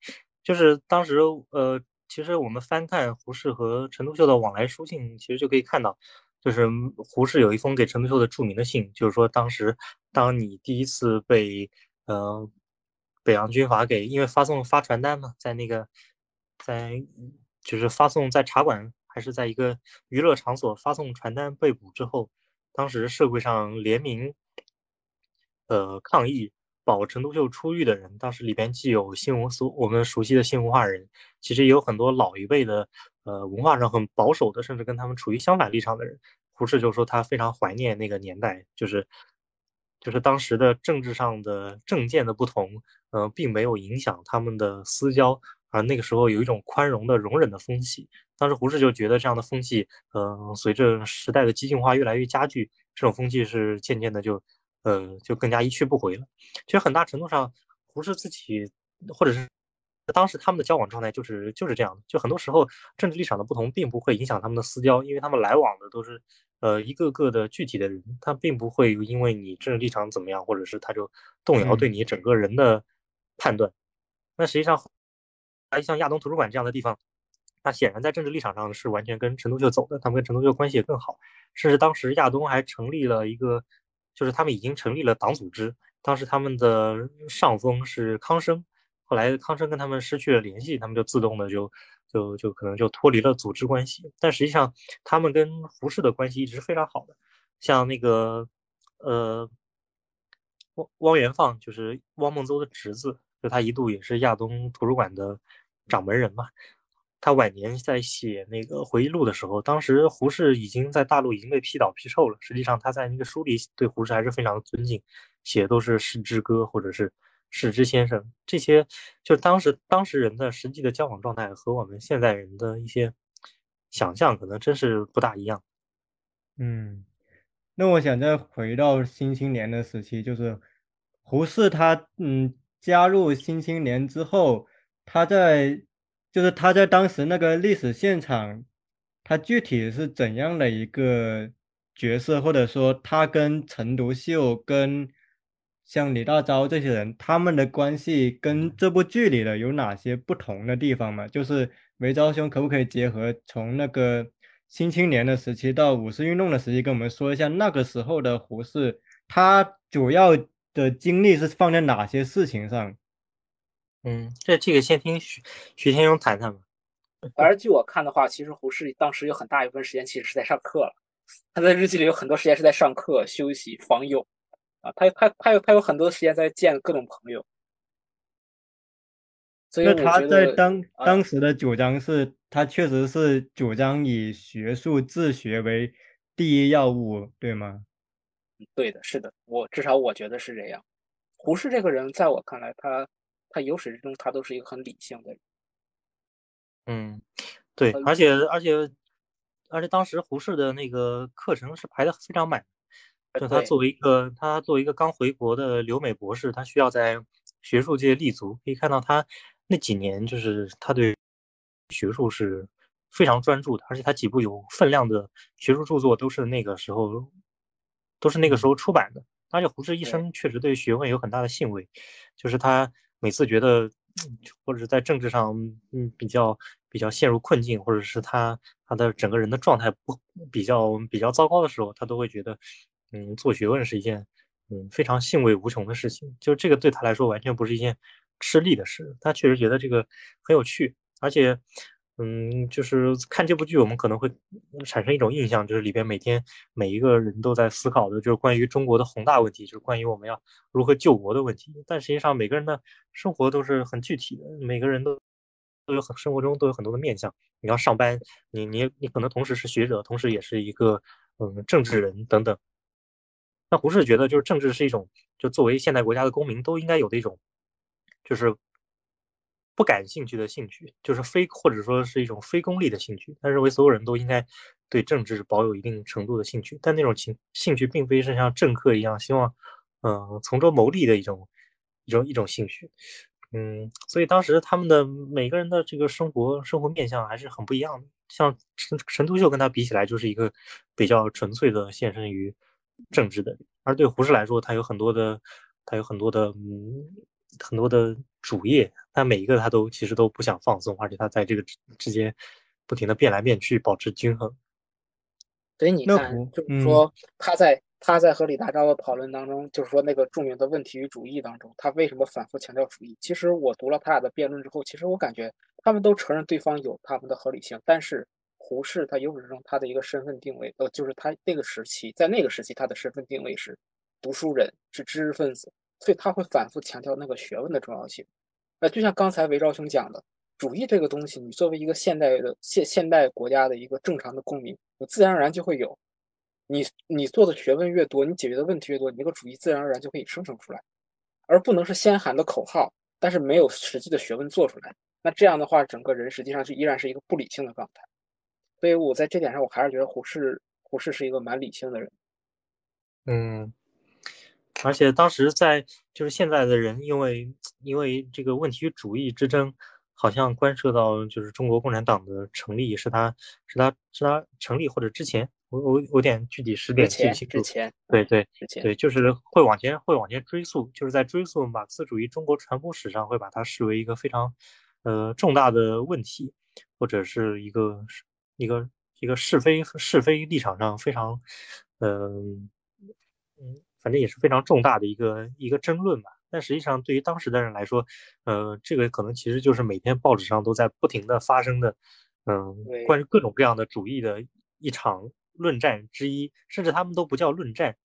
就是当时呃，其实我们翻看胡适和陈独秀的往来书信，其实就可以看到，就是胡适有一封给陈独秀的著名的信，就是说当时当你第一次被呃北洋军阀给因为发送发传单嘛，在那个在就是发送在茶馆还是在一个娱乐场所发送传单被捕之后，当时社会上联名呃抗议保陈独秀出狱的人，当时里边既有新文所我们熟悉的新文化人，其实也有很多老一辈的呃文化上很保守的，甚至跟他们处于相反立场的人。胡适就说他非常怀念那个年代，就是就是当时的政治上的政见的不同，呃，并没有影响他们的私交，而那个时候有一种宽容的、容忍的风气。当时胡适就觉得这样的风气，呃，随着时代的激进化越来越加剧，这种风气是渐渐的就，呃，就更加一去不回了。其实很大程度上，胡适自己或者是当时他们的交往状态就是就是这样的，就很多时候政治立场的不同并不会影响他们的私交，因为他们来往的都是呃一个个的具体的人，他并不会因为你政治立场怎么样，或者是他就动摇对嗯你整个人的判断。那实际上，哎，像亚东图书馆这样的地方，那显然在政治立场上是完全跟陈独秀走的，他们跟陈独秀关系也更好，甚至当时亚东还成立了一个，就是他们已经成立了党组织，当时他们的上峰是康生，后来康生跟他们失去了联系，他们就自动的就就就可能就脱离了组织关系，但实际上他们跟胡适的关系一直是非常好的，像那个呃汪汪元放就是汪孟邹的侄子，就他一度也是亚东图书馆的掌门人嘛。他晚年在写那个回忆录的时候，当时胡适已经在大陆已经被批倒批臭了。实际上他在那个书里对胡适还是非常尊敬，写的都是世之歌或者是世之先生，这些就当时当时人的实际的交往状态和我们现在人的一些想象可能真是不大一样。嗯，那我想再回到《新青年》的时期，就是胡适他嗯加入《新青年》之后，他在就是他在当时那个历史现场，他具体是怎样的一个角色，或者说他跟陈独秀、跟像李大钊这些人，他们的关系跟这部剧里的有哪些不同的地方吗？就是梅昭兄可不可以结合从那个新青年的时期到五四运动的时期，跟我们说一下那个时候的胡适，他主要的精力是放在哪些事情上？嗯，这这个先听徐徐天庸谈谈吧。反正据我看的话，其实胡适当时有很大一部分时间其实是在上课了。他在日记里有很多时间是在上课、休息、访友啊，他他他有他有很多时间在见各种朋友。所以他在当啊当时的主张是，他确实是主张以学术自学为第一要务，对吗？对的，是的，我至少我觉得是这样。胡适这个人，在我看来，他他由始至终他都是一个很理性的人。嗯，对，嗯而且而且而且当时胡适的那个课程是排的非常满，就他作为一个他作为一个刚回国的留美博士，他需要在学术界立足。可以看到他那几年，就是他对学术是非常专注的，而且他几部有分量的学术著作都是那个时候，都是那个时候出版的。而且胡适一生确实对学问有很大的兴味，就是他每次觉得，或者是在政治上，嗯，比较比较陷入困境，或者是他他的整个人的状态不比较比较糟糕的时候，他都会觉得，嗯，做学问是一件，嗯，非常兴味无穷的事情。就这个对他来说完全不是一件吃力的事，他确实觉得这个很有趣，而且。嗯，就是看这部剧，我们可能会产生一种印象，就是里边每天每一个人都在思考的，就是关于中国的宏大问题，就是关于我们要如何救国的问题。但实际上，每个人的生活都是很具体的，每个人都都有很生活中都有很多的面相。你要上班，你你你可能同时是学者，同时也是一个嗯政治人等等。那胡适觉得，就是政治是一种，就作为现代国家的公民都应该有的一种，就是。不感兴趣的兴趣，就是非或者说是一种非功利的兴趣。他认为所有人都应该对政治保有一定程度的兴趣，但那种情兴趣并非是像政客一样希望，嗯，从中牟利的一种一种一种兴趣。嗯，所以当时他们的每个人的这个生活生活面相还是很不一样的。像陈陈独秀跟他比起来，就是一个比较纯粹的献身于政治的。而对胡适来说，他有很多的他有很多的嗯。很多的主业，但每一个他都其实都不想放松，而且他在这个之间不停的变来变去，保持均衡。所以你看，就是说他在他在和李大钊的讨论当中，就是说那个著名的问题与主义当中，他为什么反复强调主义？其实我读了他俩的辩论之后，其实我感觉他们都承认对方有他们的合理性，但是胡适他由始至终他的一个身份定位，呃，就是他那个时期在那个时期他的身份定位是读书人，是知识分子。所以他会反复强调那个学问的重要性，呃，就像刚才韦昭兄讲的，主义这个东西，你作为一个现代的现现代国家的一个正常的公民，你自然而然就会有，你你做的学问越多，你解决的问题越多，你这个主义自然而然就可以生成出来，而不能是先喊的口号，但是没有实际的学问做出来，那这样的话，整个人实际上就依然是一个不理性的状态。所以我在这点上，我还是觉得胡适胡适是一个蛮理性的人。嗯。而且当时在就是现在的人，因为因为这个问题主义之争，好像关涉到就是中国共产党的成立，是他是他是他成立或者之前，我我有点具体时点记不清楚。之前，对对对，就是会往前会往前追溯，就是在追溯马克思主义中国传播史上，会把它视为一个非常呃重大的问题，或者是一个一个一个是非是非立场上非常嗯嗯。反正也是非常重大的一个一个争论吧，但实际上对于当时的人来说，呃，这个可能其实就是每天报纸上都在不停的发生的，嗯，关于各种各样的主义的一场论战之一，甚至他们都不叫论战，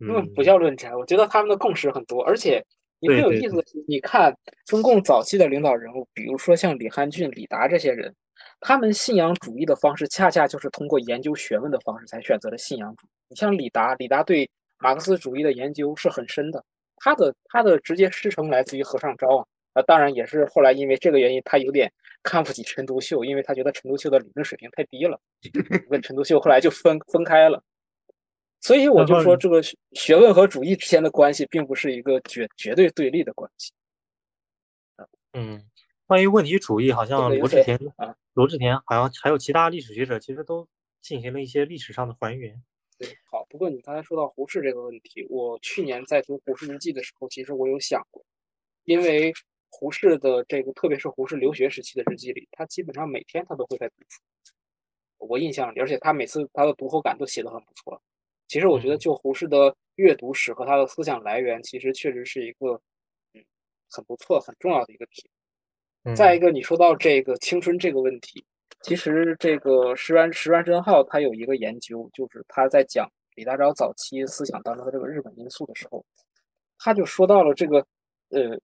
嗯，不叫论战，我觉得他们的共识很多，而且你很有意思，你看中共早期的领导人物，比如说像李汉俊、李达这些人，他们信仰主义的方式，恰恰就是通过研究学问的方式才选择了信仰主义。你像李达，李达对。马克思主义的研究是很深的，他的他的直接师承来自于和尚昭啊，啊，当然也是后来因为这个原因，他有点 看不起陈独秀，因为他觉得陈独秀的理论水平太低了，跟陈独秀后来就分分开了。所以我就说，这个学问和主义之间的关系，并不是一个绝绝对对立的关系。嗯，关于问题主义，好像罗志田啊，罗志田好像还有其他历史学者，其实都进行了一些历史上的还原。好，不过你刚才说到胡适这个问题，我去年在读《胡适日记》的时候，其实我有想过，因为胡适的这个，特别是胡适留学时期的日记里，他基本上每天他都会在读书。我印象里，而且他每次他的读后感都写得很不错。其实我觉得，就胡适的阅读史和他的思想来源，其实确实是一个嗯很不错、很重要的一个题。再一个，你说到这个青春这个问题。其实这个石原石原真浩他有一个研究，就是他在讲李大钊早期思想当中的这个日本因素的时候，他就说到了这个，呃，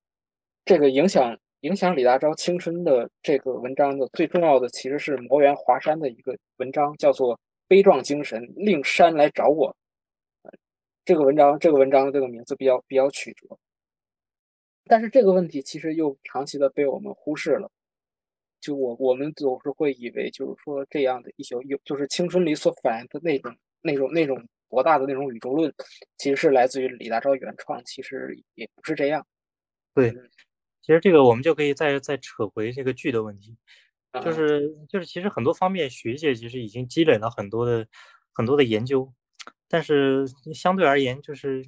这个影响影响李大钊青春的这个文章的最重要的其实是摩原华山的一个文章，叫做《悲壮精神令山来找我》。这个文章这个文章的这个名字比较比较曲折，但是这个问题其实又长期的被我们忽视了。就我我们总是会以为，就是说这样的一些有，就是青春里所反映的那种、那种、那种博大的那种宇宙论，其实是来自于李大钊原创，其实也不是这样。对，其实这个我们就可以再再扯回这个剧的问题。就是就是，其实很多方面学界其实已经积累了很多的很多的研究，但是相对而言，就是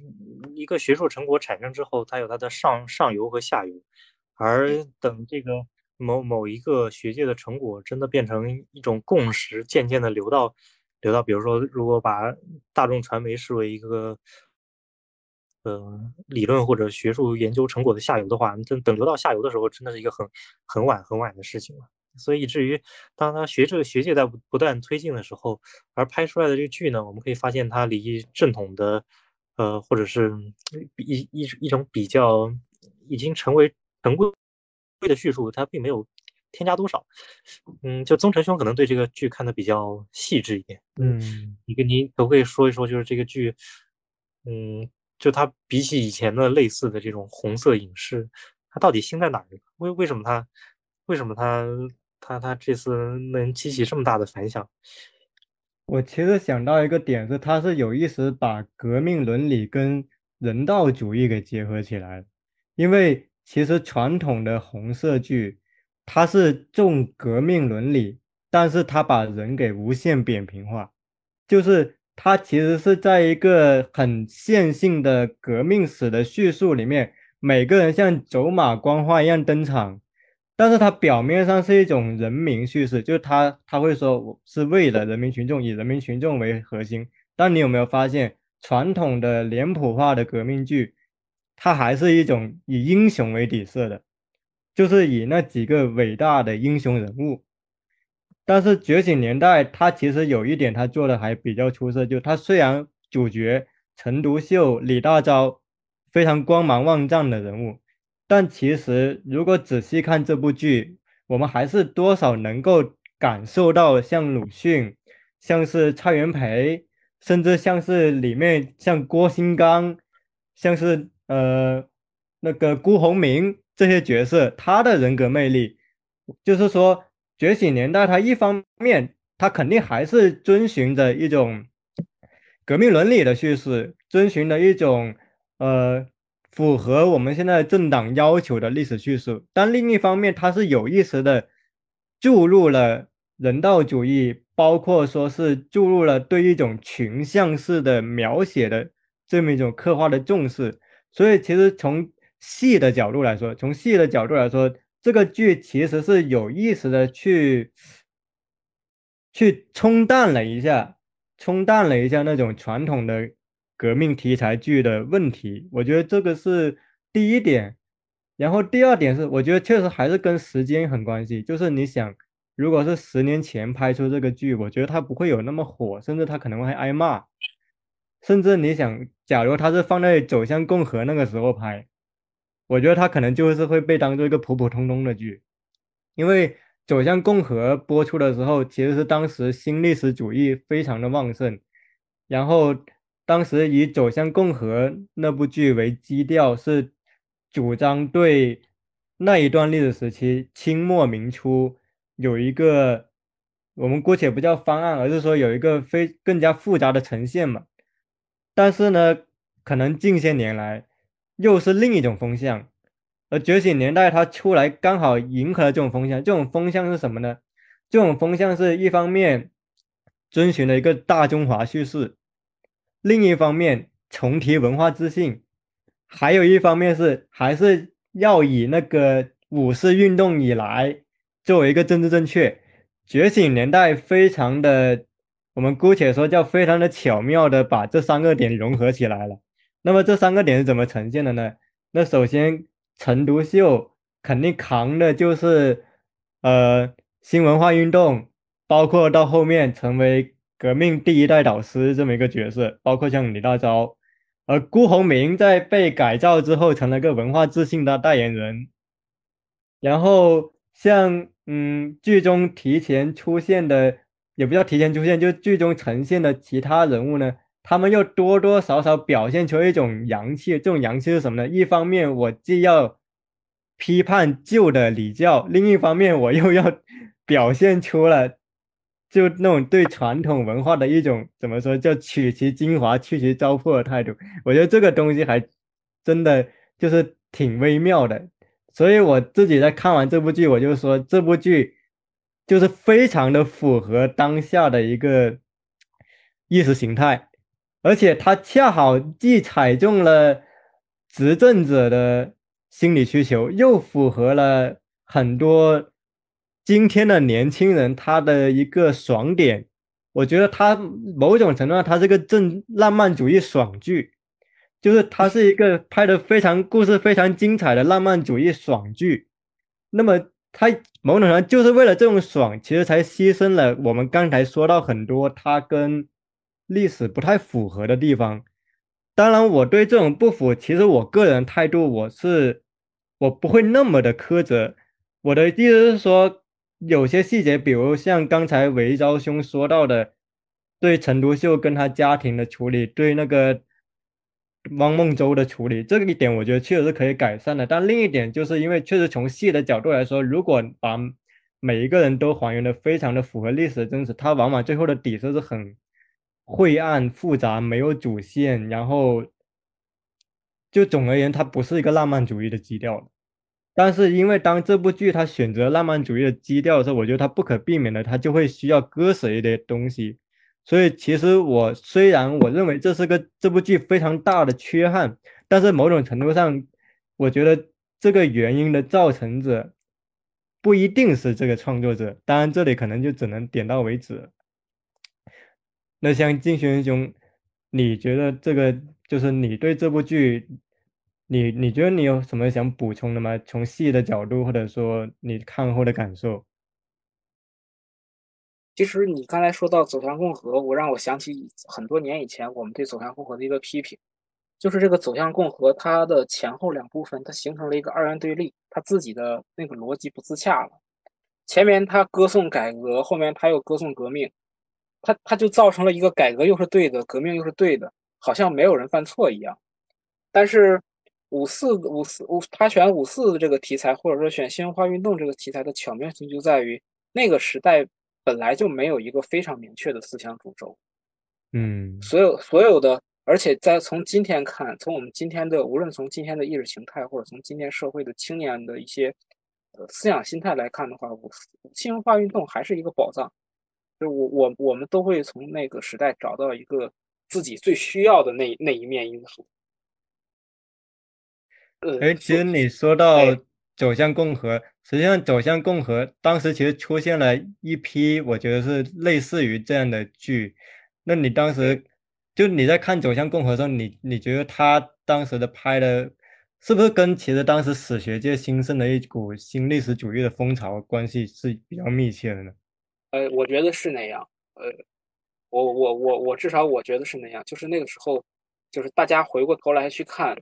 一个学术成果产生之后，它有它的上上游和下游，而等这个某某一个学界的成果真的变成一种共识，渐渐的流到流到，比如说，如果把大众传媒视为一个呃理论或者学术研究成果的下游的话，等等流到下游的时候，真的是一个很很晚很晚的事情了。所以以至于当他学这个学界在不断推进的时候，而拍出来的这个剧呢，我们可以发现它离正统的，呃，或者是一一一种比较已经成为成规的叙述，它并没有添加多少。嗯，就宗成兄可能对这个剧看的比较细致一点。嗯，你跟您可不可以说一说，就是这个剧，嗯，就它比起以前的类似的这种红色影视，它到底新在哪儿？为为什么它为什么它？它它这次能激起这么大的反响，我其实想到一个点是，他是有意识把革命伦理跟人道主义给结合起来因为其实传统的红色剧，它是重革命伦理，但是它把人给无限扁平化，就是它其实是在一个很线性的革命史的叙述里面，每个人像走马观花一样登场。但是它表面上是一种人民叙事，就是他他会说我是为了人民群众，以人民群众为核心。但你有没有发现，传统的脸谱化的革命剧，它还是一种以英雄为底色的，就是以那几个伟大的英雄人物。但是《觉醒年代》它其实有一点，它做的还比较出色，就它虽然主角陈独秀、李大钊非常光芒万丈的人物。但其实，如果仔细看这部剧，我们还是多少能够感受到，像鲁迅，像是蔡元培，甚至像是里面像郭新刚，像是呃那个辜鸿铭这些角色，他的人格魅力，就是说《觉醒年代》他一方面，他肯定还是遵循着一种革命伦理的叙事，遵循的一种呃。符合我们现在政党要求的历史叙事，但另一方面，他是有意识的注入了人道主义，包括说是注入了对一种群像式的描写的这么一种刻画的重视。所以，其实从戏的角度来说，从戏的角度来说，这个剧其实是有意识的去去冲淡了一下，冲淡了一下那种传统的。革命题材剧的问题，我觉得这个是第一点。然后第二点是，我觉得确实还是跟时间很关系。就是你想，如果是十年前拍出这个剧，我觉得它不会有那么火，甚至它可能会挨骂。甚至你想，假如它是放在《走向共和》那个时候拍，我觉得它可能就是会被当做一个普普通通的剧。因为《走向共和》播出的时候，其实是当时新历史主义非常的旺盛，然后。当时以《走向共和》那部剧为基调，是主张对那一段历史时期清末明初有一个我们姑且不叫方案，而是说有一个非更加复杂的呈现嘛。但是呢，可能近些年来又是另一种风向，而《觉醒年代》它出来刚好迎合了这种风向。这种风向是什么呢？这种风向是一方面遵循了一个大中华叙事。另一方面，重提文化自信，还有一方面是还是要以那个五四运动以来作为一个政治正确。觉醒年代非常的，我们姑且说叫非常的巧妙的把这三个点融合起来了。那么这三个点是怎么呈现的呢？那首先，陈独秀肯定扛的就是呃新文化运动，包括到后面成为。革命第一代导师这么一个角色，包括像李大钊，而辜鸿铭在被改造之后成了个文化自信的代言人。然后像嗯剧中提前出现的，也不叫提前出现，就剧中呈现的其他人物呢，他们又多多少少表现出一种洋气。这种洋气是什么呢？一方面我既要批判旧的礼教，另一方面我又要 表现出了。就那种对传统文化的一种怎么说，叫取其精华去其糟粕的态度，我觉得这个东西还真的就是挺微妙的。所以我自己在看完这部剧，我就说这部剧就是非常的符合当下的一个意识形态，而且它恰好既踩中了执政者的心理需求，又符合了很多今天的年轻人他的一个爽点。我觉得它某种程度上，它是个正浪漫主义爽剧，就是它是一个拍的非常故事非常精彩的浪漫主义爽剧。那么他某种程度上就是为了这种爽，其实才牺牲了我们刚才说到很多他跟历史不太符合的地方。当然，我对这种不符，其实我个人态度我是我不会那么的苛责。我的意思是说。有些细节，比如像刚才韦昭兄说到的，对陈独秀跟他家庭的处理，对那个汪孟舟的处理，这个一点我觉得确实是可以改善的。但另一点，就是因为确实从戏的角度来说，如果把每一个人都还原的非常的符合历史的真实，它往往最后的底色是很晦暗复杂，没有主线，然后就总而言之，它不是一个浪漫主义的基调。但是因为当这部剧它选择浪漫主义的基调的时候，我觉得它不可避免的，它就会需要割舍一点东西。所以其实我虽然我认为这是个这部剧非常大的缺憾，但是某种程度上，我觉得这个原因的造成者不一定是这个创作者。当然这里可能就只能点到为止。那像金轩兄，你觉得这个就是你对这部剧？你你觉得你有什么想补充的吗？从戏的角度，或者说你看后的感受？其实你刚才说到《走向共和》，我让我想起很多年以前我们对《走向共和》的一个批评，就是这个《走向共和》它的前后两部分，它形成了一个二元对立，它自己的那个逻辑不自洽了。前面它歌颂改革，后面它又歌颂革命，它它就造成了一个改革又是对的，革命又是对的，好像没有人犯错一样。但是。五四五四五，他选五四的这个题材，或者说选新文化运动这个题材的巧妙性，就在于那个时代本来就没有一个非常明确的思想主轴。嗯，所有所有的，而且在从今天看，从我们今天的，无论从今天的意识形态，或者从今天社会的青年的一些呃思想心态来看的话，我新文化运动还是一个宝藏。就我我我们都会从那个时代找到一个自己最需要的那那一面因素。呃哎，其实你说到走向共和，实际上走向共和当时其实出现了一批，我觉得是类似于这样的剧。那你当时就你在看走向共和的时候，你你觉得他当时的拍的，是不是跟其实当时史学界兴盛的一股新历史主义的风潮关系是比较密切的呢？呃，我觉得是那样。呃，我我我我至少我觉得是那样，就是那个时候，就是大家回过头来去看。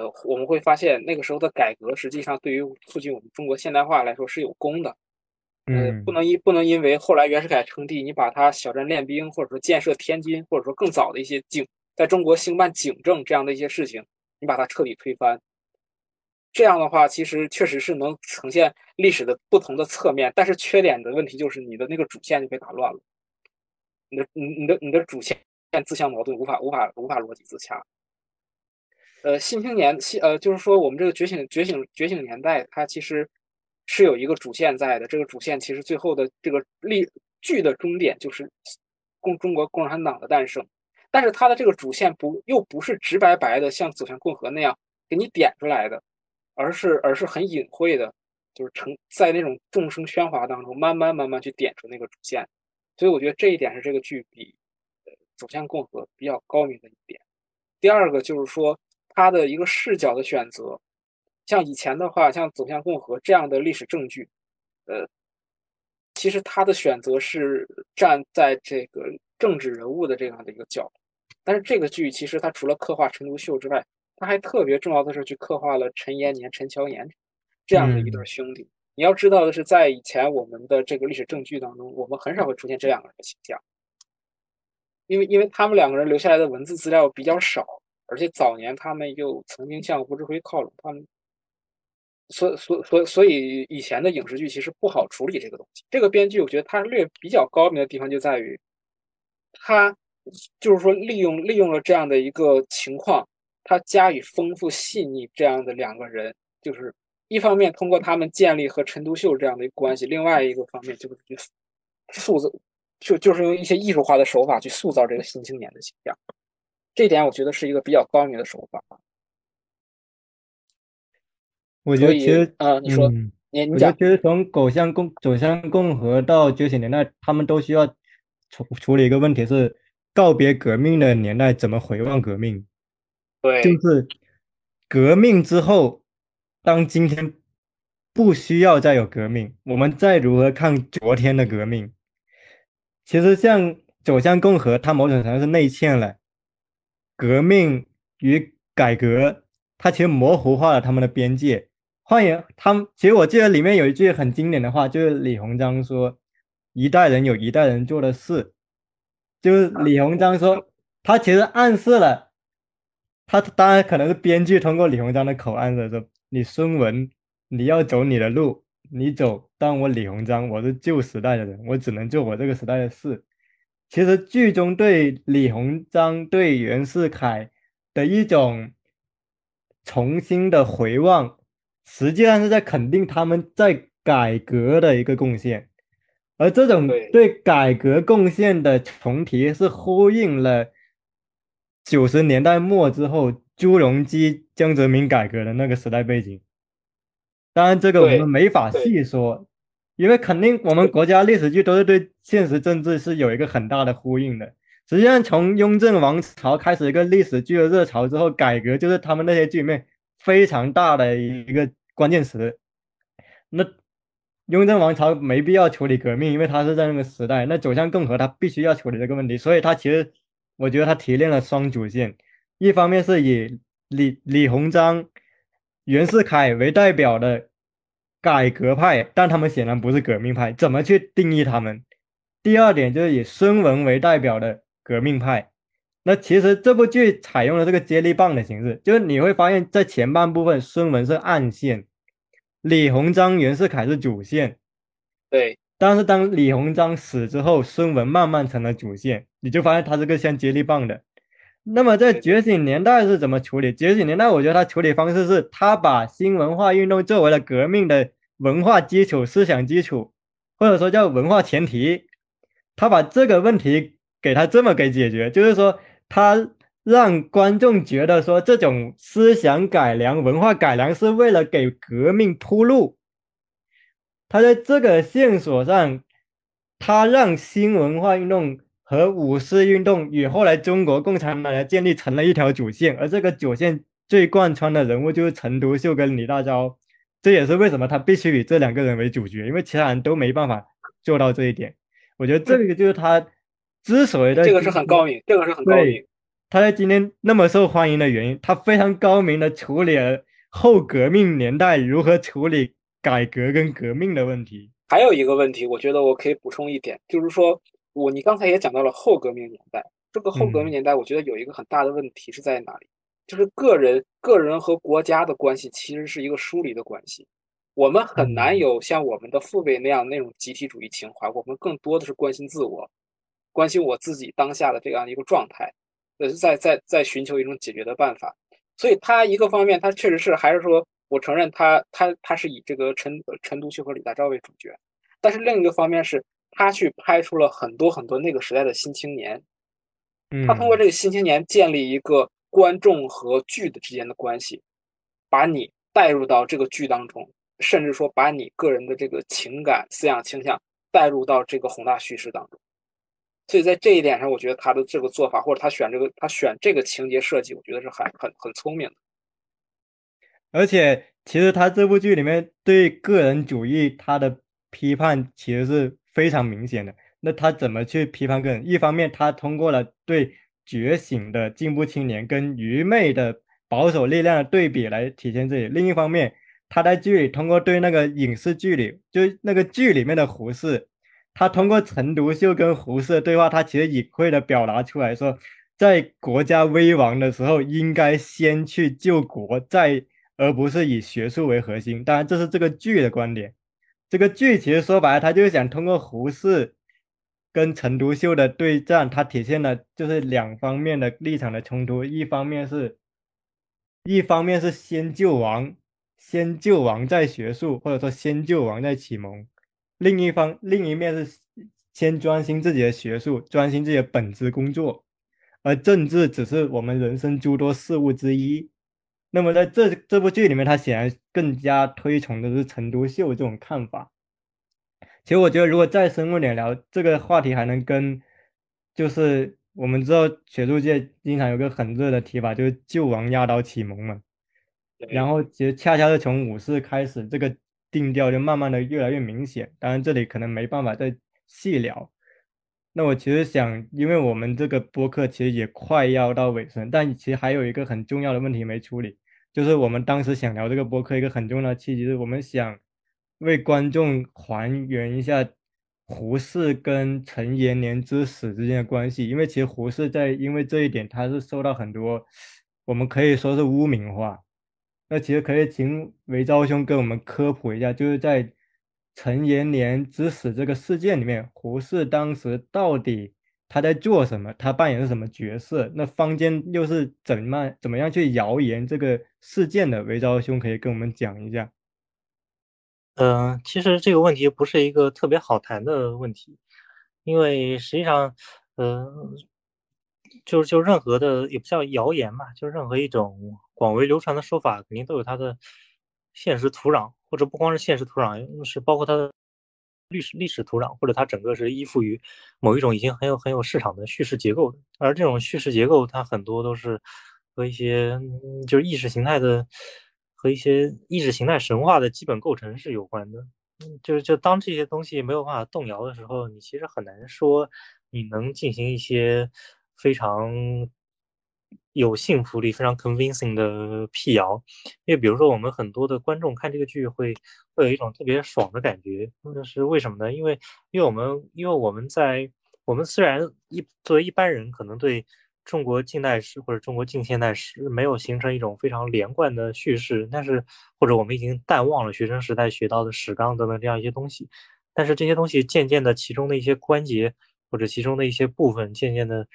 呃，我们会发现那个时候的改革，实际上对于促进我们中国现代化来说是有功的。嗯，不能因不能因为后来袁世凯称帝，你把他小站练兵，或者说建设天津，或者说更早的一些警，在中国兴办警政这样的一些事情，你把它彻底推翻。这样的话，其实确实是能呈现历史的不同的侧面，但是缺点的问题就是你的那个主线就被打乱了，你的你你的你的主线自相矛盾，无法无法无法逻辑自洽。呃，新青年，新呃，就是说，我们这个觉醒、觉醒、觉醒年代，它其实是有一个主线在的。这个主线其实最后的这个历剧的终点就是共中国共产党的诞生，但是它的这个主线不又不是直白白的像走向共和那样给你点出来的，而是而是很隐晦的，就是成在那种众生喧哗当中慢慢慢慢去点出那个主线。所以我觉得这一点是这个剧比呃走向共和比较高明的一点。第二个就是说。他的一个视角的选择，像以前的话，像《走向共和》这样的历史证据，呃，其实他的选择是站在这个政治人物的这样的一个角度。但是这个剧其实它除了刻画陈独秀之外，它还特别重要的是去刻画了陈延年、陈乔年这样的一对兄弟。你要知道的是，在以前我们的这个历史证据当中，我们很少会出现这两个人的形象，因为因为他们两个人留下来的文字资料比较少。而且早年他们又曾经向吴志辉靠拢，他们所所所所以以前的影视剧其实不好处理这个东西。这个编剧我觉得他略比较高明的地方就在于，他就是说利用利用了这样的一个情况，他加以丰富细腻这样的两个人，就是一方面通过他们建立和陈独秀这样的一个关系，另外一个方面就是塑造，就就是用一些艺术化的手法去塑造这个新青年的形象。这点我觉得是一个比较高明的手法。我觉得其实，呃，你说，你你讲，其实从走向共走向共和到觉醒年代，他们都需要处处理一个问题是告别革命的年代，怎么回望革命？对，就是革命之后。当今天不需要再有革命，我们再如何看昨天的革命？其实像走向共和，它某种程度是内嵌了革命与改革，它其实模糊化了他们的边界。换言，他们其实我记得里面有一句很经典的话，就是李鸿章说：“一代人有一代人做的事。”就是李鸿章说，他其实暗示了，他当然可能是编剧通过李鸿章的口暗示说。你孙文，你要走你的路，你走。但我李鸿章，我是旧时代的人，我只能做我这个时代的事。其实剧中对李鸿章、对袁世凯的一种重新的回望，实际上是在肯定他们在改革的一个贡献。而这种对改革贡献的重提，是呼应了九十年代末之后。朱镕基、江泽民改革的那个时代背景，当然这个我们没法细说，因为肯定我们国家历史剧都是对现实政治是有一个很大的呼应的。实际上，从雍正王朝开始一个历史剧的热潮之后，改革就是他们那些剧里面非常大的一个关键词。那雍正王朝没必要处理革命，因为他是在那个时代。那走向共和，他必须要处理这个问题，所以他其实我觉得他提炼了双主线。一方面是以李李鸿章、袁世凯为代表的改革派，但他们显然不是革命派，怎么去定义他们？第二点就是以孙文为代表的革命派。那其实这部剧采用了这个接力棒的形式，就是你会发现在前半部分，孙文是暗线，李鸿章、袁世凯是主线。对，但是当李鸿章死之后，孙文慢慢成了主线，你就发现他是个像接力棒的。那么在觉醒年代是怎么处理？觉醒年代，我觉得他处理方式是，他把新文化运动作为了革命的文化基础、思想基础，或者说叫文化前提，他把这个问题给他这么给解决，就是说他让观众觉得说这种思想改良、文化改良是为了给革命铺路。他在这个线索上，他让新文化运动。和五四运动与后来中国共产党的建立成了一条主线，而这个主线最贯穿的人物就是陈独秀跟李大钊，这也是为什么他必须以这两个人为主角，因为其他人都没办法做到这一点。我觉得这个就是他之所以的这个是很高明，这个是很高明。他在今天那么受欢迎的原因，他非常高明的处理了后革命年代如何处理改革跟革命的问题。还有一个问题，我觉得我可以补充一点，就是说。我你刚才也讲到了后革命年代，这个后革命年代，我觉得有一个很大的问题是在哪里？就是个人个人和国家的关系其实是一个疏离的关系，我们很难有像我们的父辈那样那种集体主义情怀，我们更多的是关心自我，关心我自己当下的这样一个状态，呃，在在在寻求一种解决的办法。所以他一个方面，他确实是还是说我承认他他他是以这个陈陈独秀和李大钊为主角，但是另一个方面是。他去拍出了很多很多那个时代的新青年，他通过这个新青年建立一个观众和剧的之间的关系，把你带入到这个剧当中，甚至说把你个人的这个情感、思想倾向带入到这个宏大叙事当中。所以在这一点上，我觉得他的这个做法，或者他选这个他选这个情节设计，我觉得是很很很聪明的。而且，其实他这部剧里面对个人主义他的批判，其实是。非常明显的，那他怎么去批判个人？一方面，他通过了对觉醒的进步青年跟愚昧的保守力量的对比来体现自己；另一方面，他在剧里通过对那个影视剧里，就那个剧里面的胡适，他通过陈独秀跟胡适的对话，他其实隐晦的表达出来说，在国家危亡的时候，应该先去救国，再而不是以学术为核心。当然，这是这个剧的观点。这个剧其实说白了，他就是想通过胡适跟陈独秀的对战，它体现了就是两方面的立场的冲突。一方面是，一方面是先救亡，先救亡再学术，或者说先救亡再启蒙；另一方另一面是先专心自己的学术，专心自己的本职工作，而政治只是我们人生诸多事物之一。那么在这这部剧里面，他显然更加推崇的是陈独秀这种看法。其实我觉得，如果再深入点聊这个话题，还能跟就是我们知道学术界经常有个很热的提法，就是救亡压倒启蒙嘛。然后其实恰恰是从五四开始，这个定调就慢慢的越来越明显。当然这里可能没办法再细聊。那我其实想，因为我们这个播客其实也快要到尾声，但其实还有一个很重要的问题没处理，就是我们当时想聊这个播客一个很重要的契机，是我们想为观众还原一下胡适跟陈延年之死之间的关系，因为其实胡适在因为这一点他是受到很多，我们可以说是污名化。那其实可以请韦昭兄给我们科普一下，就是在陈延年之死这个事件里面，胡适当时到底他在做什么？他扮演是什么角色？那坊间又是怎么怎么样去谣言这个事件的？韦昭兄可以跟我们讲一下。嗯，其实这个问题不是一个特别好谈的问题，因为实际上，嗯。就就任何的也不叫谣言嘛，就任何一种广为流传的说法，肯定都有它的现实土壤，或者不光是现实土壤，是包括它的历史历史土壤，或者它整个是依附于某一种已经很有很有市场的叙事结构的。而这种叙事结构，它很多都是和一些就是意识形态的和一些意识形态神话的基本构成是有关的。就是就当这些东西没有办法动摇的时候，你其实很难说你能进行一些。非常有信服力、非常 convincing 的辟谣，因为比如说我们很多的观众看这个剧会会有一种特别爽的感觉，那是为什么呢？因为因为我们因为我们在我们虽然一作为一般人可能对中国近代史或者中国近现代史没有形成一种非常连贯的叙事，但是或者我们已经淡忘了学生时代学到的史纲等等这样一些东西，但是这些东西渐渐的其中的一些关节或者其中的一些部分渐渐的。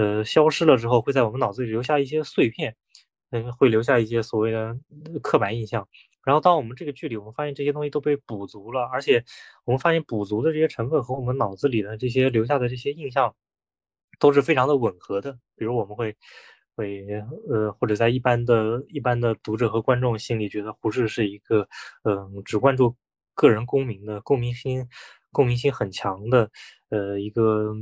呃，消失了之后，会在我们脑子里留下一些碎片，嗯，会留下一些所谓的刻板印象。然后，当我们这个剧里，我们发现这些东西都被补足了，而且我们发现补足的这些成分和我们脑子里的这些留下的这些印象都是非常的吻合的。比如，我们会会呃，或者在一般的一般的读者和观众心里，觉得胡适是一个嗯，只关注个人功名的，共鸣心共鸣心很强的。呃，一个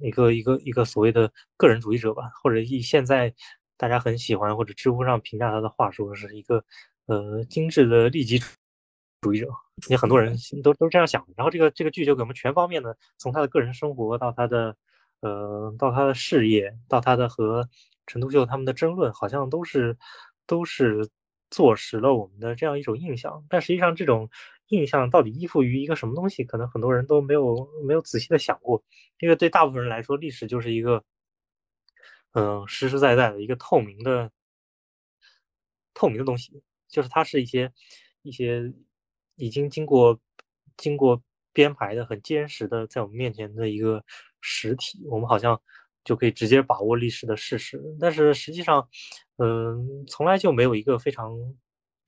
一个一个一个所谓的个人主义者吧，或者以现在大家很喜欢或者知乎上评价他的话说，是一个呃精致的利己主义者。也很多人都都这样想。然后这个这个剧就给我们全方面的，从他的个人生活到他的呃到他的事业，到他的和陈独秀他们的争论，好像都是都是坐实了我们的这样一种印象。但实际上这种。印象到底依附于一个什么东西？可能很多人都没有没有仔细的想过，因为对大部分人来说，历史就是一个，嗯，实实在在的一个透明的、透明的东西，就是它是一些一些已经经过经过编排的、很坚实的，在我们面前的一个实体，我们好像就可以直接把握历史的事实。但是实际上，嗯，从来就没有一个非常，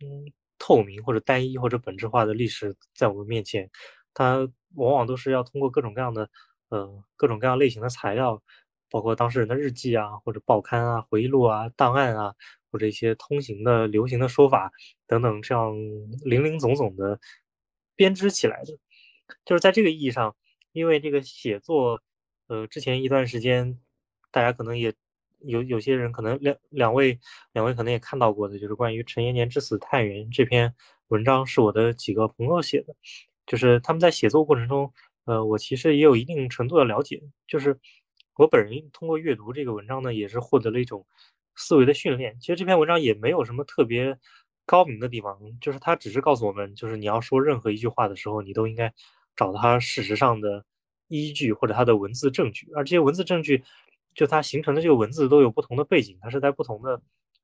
嗯。透明或者单一或者本质化的历史在我们面前，它往往都是要通过各种各样的呃各种各样类型的材料，包括当事人的日记啊，或者报刊啊、回忆录啊、档案啊，或者一些通行的流行的说法等等，这样零零总总的编织起来的。就是在这个意义上，因为这个写作，呃，之前一段时间大家可能也。有有些人可能两两位两位可能也看到过的，就是关于陈延年之死探源这篇文章，是我的几个朋友写的。就是他们在写作过程中，呃，我其实也有一定程度的了解。就是我本人通过阅读这个文章呢，也是获得了一种思维的训练。其实这篇文章也没有什么特别高明的地方，就是他只是告诉我们，就是你要说任何一句话的时候，你都应该找他事实上的依据或者它的文字证据，而这些文字证据。就它形成的这个文字都有不同的背景，它是在不同的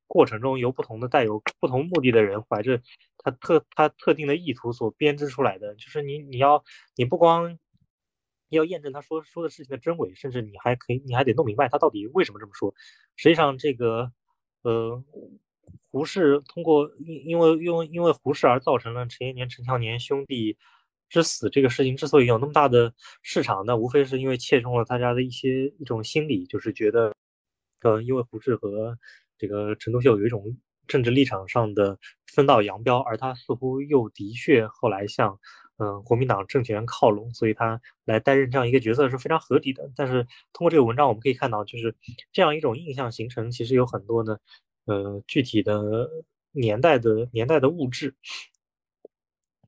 过程中由不同的带有不同目的的人怀着他特他特定的意图所编织出来的。就是你你要你不光要验证他说说的事情的真伪，甚至你还可以你还得弄明白他到底为什么这么说。实际上，这个呃，胡适通过因因为因为因为胡适而造成了陈延年、陈乔年兄弟之死这个事情之所以有那么大的市场，那无非是因为切中了大家的一些一种心理，就是觉得，呃，因为胡适和这个陈独秀有一种政治立场上的分道扬镳，而他似乎又的确后来向嗯国民党政权靠拢，所以他来担任这样一个角色是非常合理的。但是通过这个文章我们可以看到，就是这样一种印象形成，其实有很多呢。呃，具体的年代的年代的物质，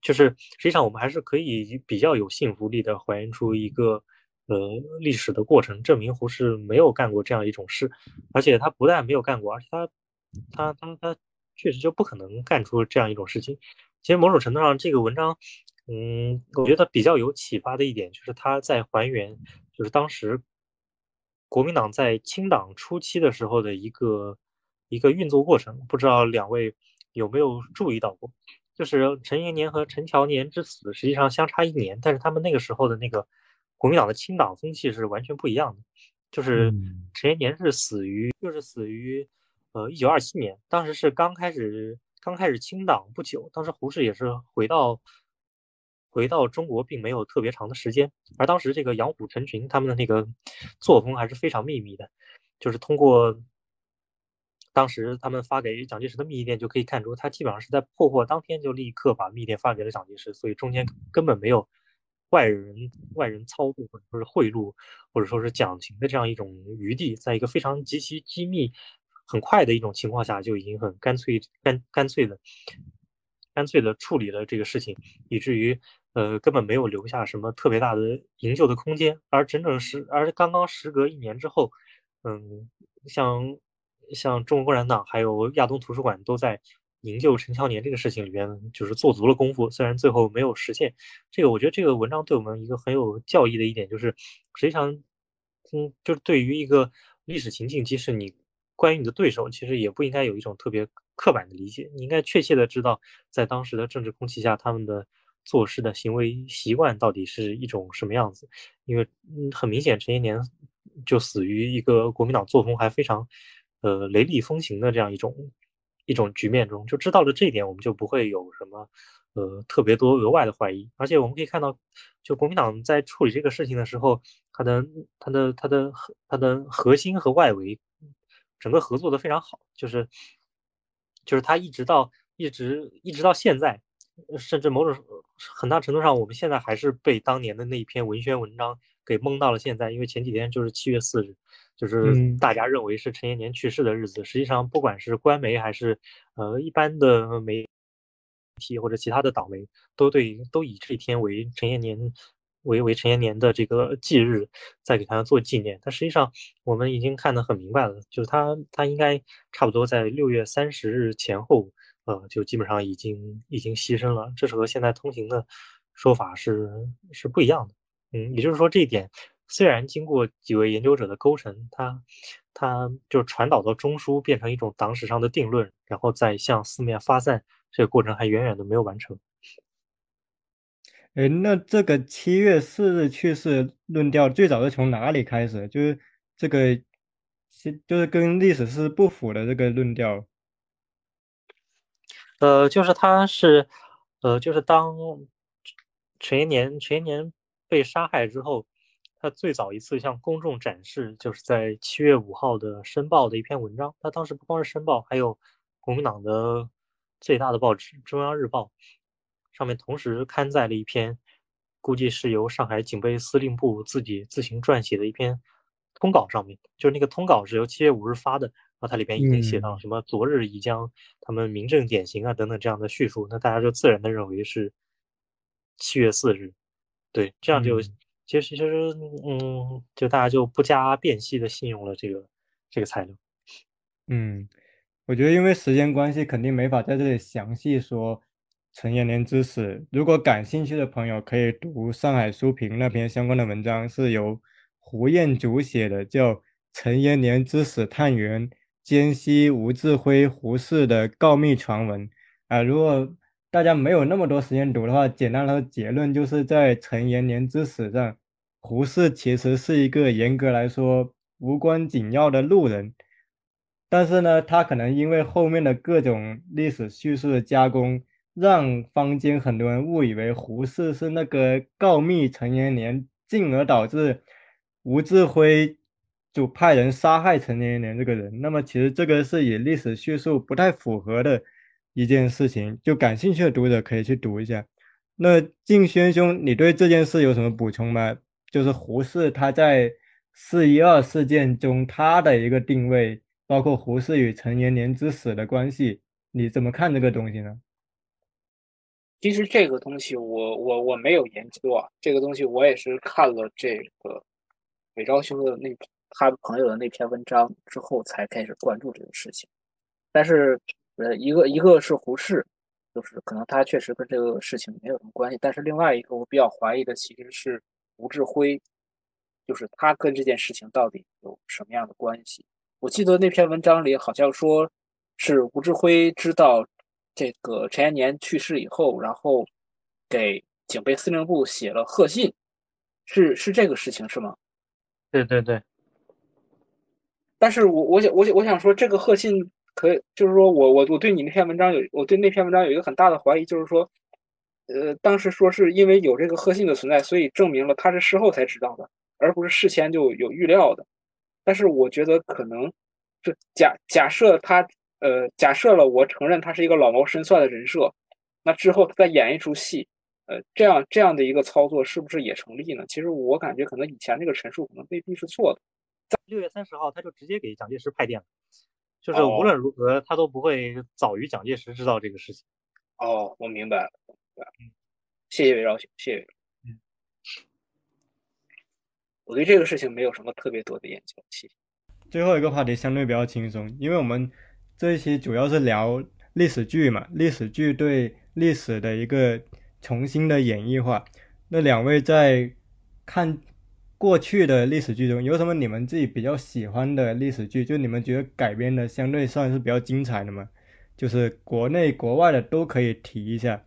就是实际上我们还是可以比较有信服力的还原出一个呃历史的过程，证明胡适没有干过这样一种事，而且他不但没有干过，而且他他他他确实就不可能干出这样一种事情。其实某种程度上，这个文章，嗯，我觉得比较有启发的一点就是他在还原，就是当时国民党在清党初期的时候的一个。一个运作过程，不知道两位有没有注意到过？就是陈延年和陈乔年之死，实际上相差一年，但是他们那个时候的那个国民党的清党风气是完全不一样的。就是陈延年是死于，就是死于，呃，一九二七年，当时是刚开始刚开始清党不久，当时胡适也是回到回到中国，并没有特别长的时间，而当时这个杨虎、陈群他们的那个作风还是非常秘密的，就是通过。当时他们发给蒋介石的密电就可以看出，他基本上是在破获当天就立刻把密电发给了蒋介石，所以中间根本没有外人外人操作或者说是贿赂或者说是讲情的这样一种余地，在一个非常极其机密、很快的一种情况下，就已经很干脆干干脆的干脆的处理了这个事情，以至于呃根本没有留下什么特别大的营救的空间，而整整是而刚刚时隔一年之后，嗯，像。像中国共产党还有亚东图书馆都在营救陈乔年这个事情里边，就是做足了功夫，虽然最后没有实现。这个我觉得这个文章对我们一个很有教义的一点就是，实际上，嗯，就是对于一个历史情境，即使你关于你的对手，其实也不应该有一种特别刻板的理解，你应该确切的知道在当时的政治空气下，他们的做事的行为习惯到底是一种什么样子。因为嗯，很明显，陈延年就死于一个国民党作风还非常。呃，雷厉风行的这样一种一种局面中，就知道了这一点，我们就不会有什么呃特别多额外的怀疑。而且我们可以看到，就国民党在处理这个事情的时候，它的他的他的他的核心和外围整个合作的非常好，就是就是他一直到一直一直到现在，甚至某种很大程度上，我们现在还是被当年的那一篇文宣文章给蒙到了现在，因为前几天就是七月四日。就是大家认为是陈延年去世的日子，实际上不管是官媒还是呃一般的媒体或者其他的党媒，都对都以这一天为陈延年为为陈延年的这个忌日，在给他做纪念。但实际上我们已经看得很明白了，就是他他应该差不多在六月三十日前后，呃，就基本上已经已经牺牲了。这是和现在通行的说法是是不一样的。嗯，也就是说这一点。虽然经过几位研究者的勾陈，他他就传导到中枢，变成一种党史上的定论，然后再向四面发散，这个过程还远远的没有完成。哎，那这个七月四日去世论调最早是从哪里开始？就是这个，就是跟历史是不符的这个论调。呃，就是他是，呃，就是当陈延年陈年被杀害之后。他最早一次向公众展示，就是在七月五号的《申报》的一篇文章。他当时不光是《申报》，还有国民党的最大的报纸《中央日报》，上面同时刊载了一篇，估计是由上海警备司令部自己自行撰写的一篇通稿。上面就是那个通稿是由七月五日发的，然后它里边已经写到什么“昨日已将他们明正典型啊”等等这样的叙述，那大家就自然的认为是七月四日。对，这样就。其实，其实，嗯，就大家就不加辨析的信用了这个这个材料。嗯，我觉得因为时间关系，肯定没法在这里详细说陈延年之死。如果感兴趣的朋友，可以读上海书评那篇相关的文章，是由胡彦祖写的，叫《陈延年之死探源：奸西吴志辉、胡适的告密传闻》啊。如果大家没有那么多时间读的话，简单的结论就是在陈延年之死上，胡适其实是一个严格来说无关紧要的路人。但是呢，他可能因为后面的各种历史叙述的加工，让坊间很多人误以为胡适是那个告密陈延年，进而导致吴志辉就派人杀害陈延年这个人。那么其实这个是与历史叙述不太符合的一件事情，就感兴趣的读者可以去读一下。那敬轩兄，你对这件事有什么补充吗？就是胡适他在四一二事件中他的一个定位。包括胡适与陈延年之死的关系，你怎么看这个东西呢？其实这个东西我我我没有研究啊，这个东西我也是看了这个韦昭兄的那他朋友的那篇文章之后才开始关注这个事情。但是呃，一个一个是胡适，就是可能他确实跟这个事情没有什么关系。但是另外一个我比较怀疑的其实是吴志辉，就是他跟这件事情到底有什么样的关系？我记得那篇文章里好像说，是吴志辉知道这个陈延年去世以后，然后给警备司令部写了贺信，是是这个事情是吗？对对对。但是我我想我想我想说，这个贺信可以，就是说我我我对你那篇文章有我对那篇文章有一个很大的怀疑，就是说，呃，当时说是因为有这个贺信的存在，所以证明了他是事后才知道的，而不是事前就有预料的。但是我觉得可能，就假假设他，呃，假设了我承认他是一个老谋深算的人设，那之后他再演一出戏，呃，这样这样的一个操作是不是也成立呢？其实我感觉可能以前那个陈述可能未必是错的。在六月三十号，他就直接给蒋介石派电了，就是无论如何他都不会早于蒋介石知道这个事情。哦，我明白了，明白了，谢谢韦少兄，谢谢。我对这个事情没有什么特别多的研究。谢谢。最后一个话题相对比较轻松，因为我们这一期主要是聊历史剧嘛，历史剧对历史的一个重新的演绎化。那两位在看过去的历史剧中，有什么你们自己比较喜欢的历史剧？就你们觉得改编的相对算是比较精彩的吗？就是国内国外的都可以提一下。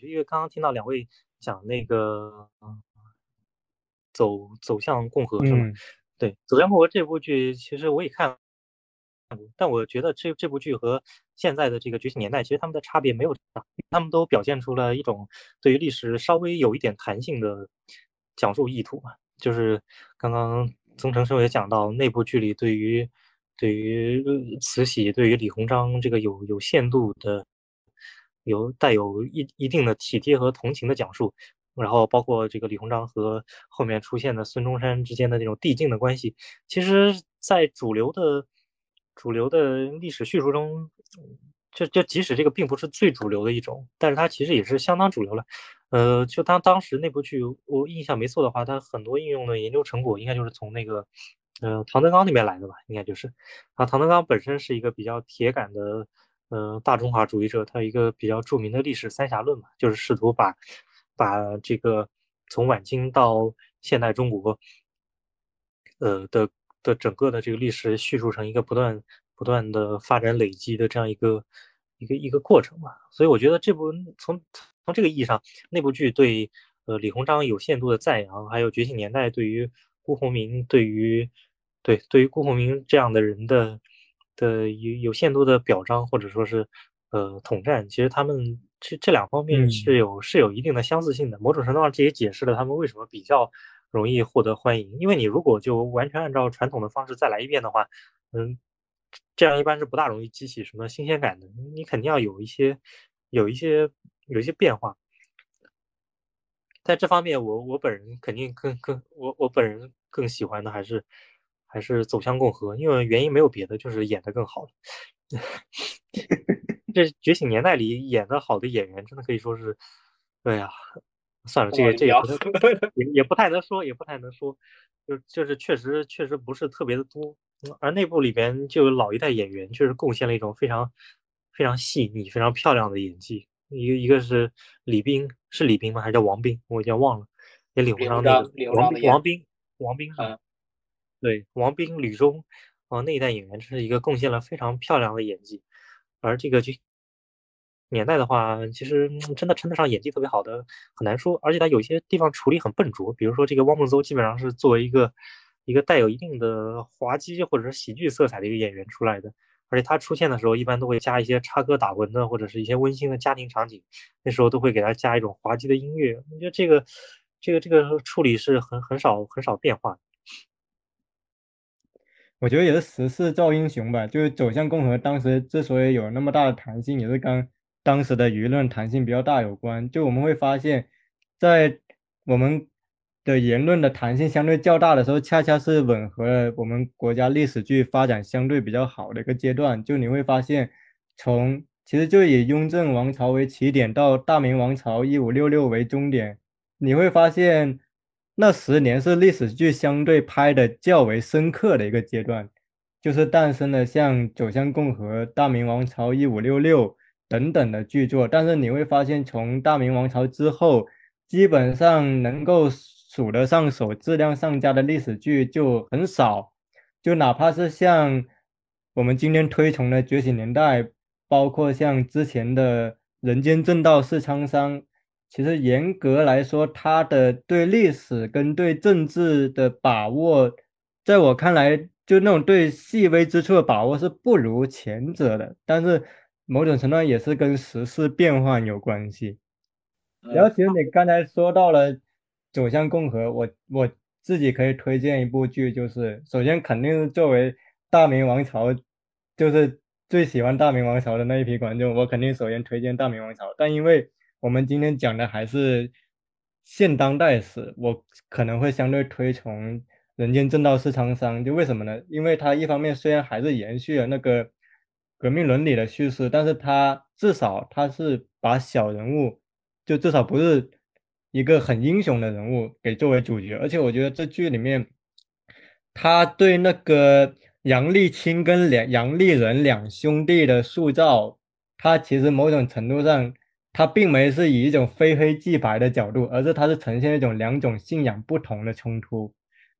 因为刚刚听到两位讲那个。走走向共和是吗？对，走向共和这部剧其实我也看，但我觉得这这部剧和现在的这个觉醒年代其实他们的差别没有大，他们都表现出了一种对于历史稍微有一点弹性的讲述意图嘛。就是刚刚曾成生也讲到，那部剧里对于对于慈禧、对于李鸿章这个有有限度的、有带有一一定的体贴和同情的讲述。然后包括这个李鸿章和后面出现的孙中山之间的那种递进的关系，其实，在主流的主流的历史叙述中，就就即使这个并不是最主流的一种，但是它其实也是相当主流了。呃，就当当时那部剧，我印象没错的话，它很多应用的研究成果应该就是从那个，呃，唐德刚那边来的吧？应该就是。啊，唐德刚本身是一个比较铁杆的，呃，大中华主义者，他有一个比较著名的历史三峡论嘛，就是试图把。把这个从晚清到现代中国，呃的的整个的这个历史叙述成一个不断不断的发展累积的这样一个一个一个过程吧。所以我觉得这部从从这个意义上，那部剧对呃李鸿章有限度的赞扬，还有觉醒年代对于辜鸿铭对于对对于辜鸿铭这样的人的的有有限度的表彰，或者说是呃统战，其实他们。这这两方面是有是有一定的相似性的，某种程度上这也解释了他们为什么比较容易获得欢迎。因为你如果就完全按照传统的方式再来一遍的话，嗯，这样一般是不大容易激起什么新鲜感的。你肯定要有一些有一些有一些变化。在这方面，我我本人肯定更更我我本人更喜欢的还是还是走向共和，因为原因没有别的，就是演的更好。这《觉醒年代》里演的好的演员，真的可以说是，哎呀，算了，这个这个 也也不太能说，也不太能说，就就是确实确实不是特别的多。而那部里边就有老一代演员，确实贡献了一种非常非常细腻、非常漂亮的演技。一个一个是李冰，是李冰吗？还是叫王冰？我已经忘了。也领不上那个王王冰，王冰是，对，王冰、吕中，啊，那一代演员是一个贡献了非常漂亮的演技。而这个就年代的话，其实真的称得上演技特别好的很难说，而且他有些地方处理很笨拙，比如说这个汪孟邹基本上是作为一个一个带有一定的滑稽或者是喜剧色彩的一个演员出来的。而且他出现的时候，一般都会加一些插科打诨的，或者是一些温馨的家庭场景，那时候都会给他加一种滑稽的音乐。我觉得这个，这个，这个处理是很很少很少变化。我觉得也是时势造英雄吧，就是走向共和当时之所以有那么大的弹性，也是跟当时的舆论弹性比较大有关。就我们会发现，在我们的言论的弹性相对较大的时候，恰恰是吻合了我们国家历史剧发展相对比较好的一个阶段。就你会发现，从其实就以雍正王朝为起点，到大明王朝一五六六为终点，你会发现。那十年是历史剧相对拍的较为深刻的一个阶段，就是诞生了像《走向共和》《大明王朝一五六六》等等的剧作。但是你会发现，从大明王朝之后，基本上能够数得上手、质量上佳的历史剧就很少。就哪怕是像我们今天推崇的《觉醒年代》，包括像之前的《人间正道是沧桑》。其实严格来说，他的对历史跟对政治的把握，在我看来，就那种对细微之处的把握是不如前者的。但是某种程度上也是跟时事变换有关系。然后，其实你刚才说到了走向共和，我我自己可以推荐一部剧，就是首先肯定是作为大明王朝，就是最喜欢大明王朝的那一批观众，我肯定首先推荐大明王朝。但因为我们今天讲的还是现当代史，我可能会相对推崇《人间正道是沧桑》，就为什么呢？因为它一方面虽然还是延续了那个革命伦理的叙事，但是他至少他是把小人物，就至少不是一个很英雄的人物给作为主角，而且我觉得这剧里面他对那个杨丽清跟两杨丽人两兄弟的塑造，他其实某种程度上。他并没是以一种非黑即白的角度，而是他是呈现一种两种信仰不同的冲突。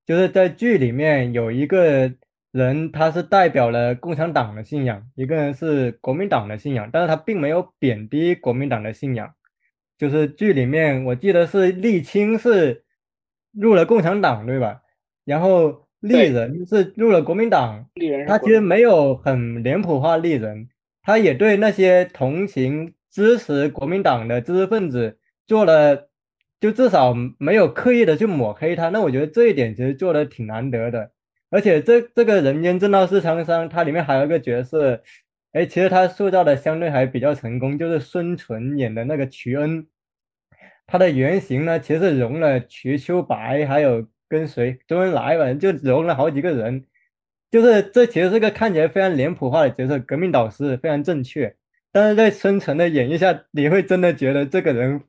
就是在剧里面有一个人，他是代表了共产党的信仰，一个人是国民党的信仰，但是他并没有贬低国民党的信仰。就是剧里面我记得是沥青是入了共产党，对吧？然后丽人是入了国民党，他其实没有很脸谱化丽人，他也对那些同情。支持国民党的知识分子做了，就至少没有刻意的去抹黑他。那我觉得这一点其实做的挺难得的。而且这这个人间正道是沧桑，它里面还有一个角色，哎，其实他塑造的相对还比较成功，就是孙淳演的那个瞿恩。他的原型呢，其实融了瞿秋白，还有跟谁周恩来吧，就融了好几个人。就是这其实是个看起来非常脸谱化的角色，革命导师非常正确。但是在孙淳的演绎下，你会真的觉得这个人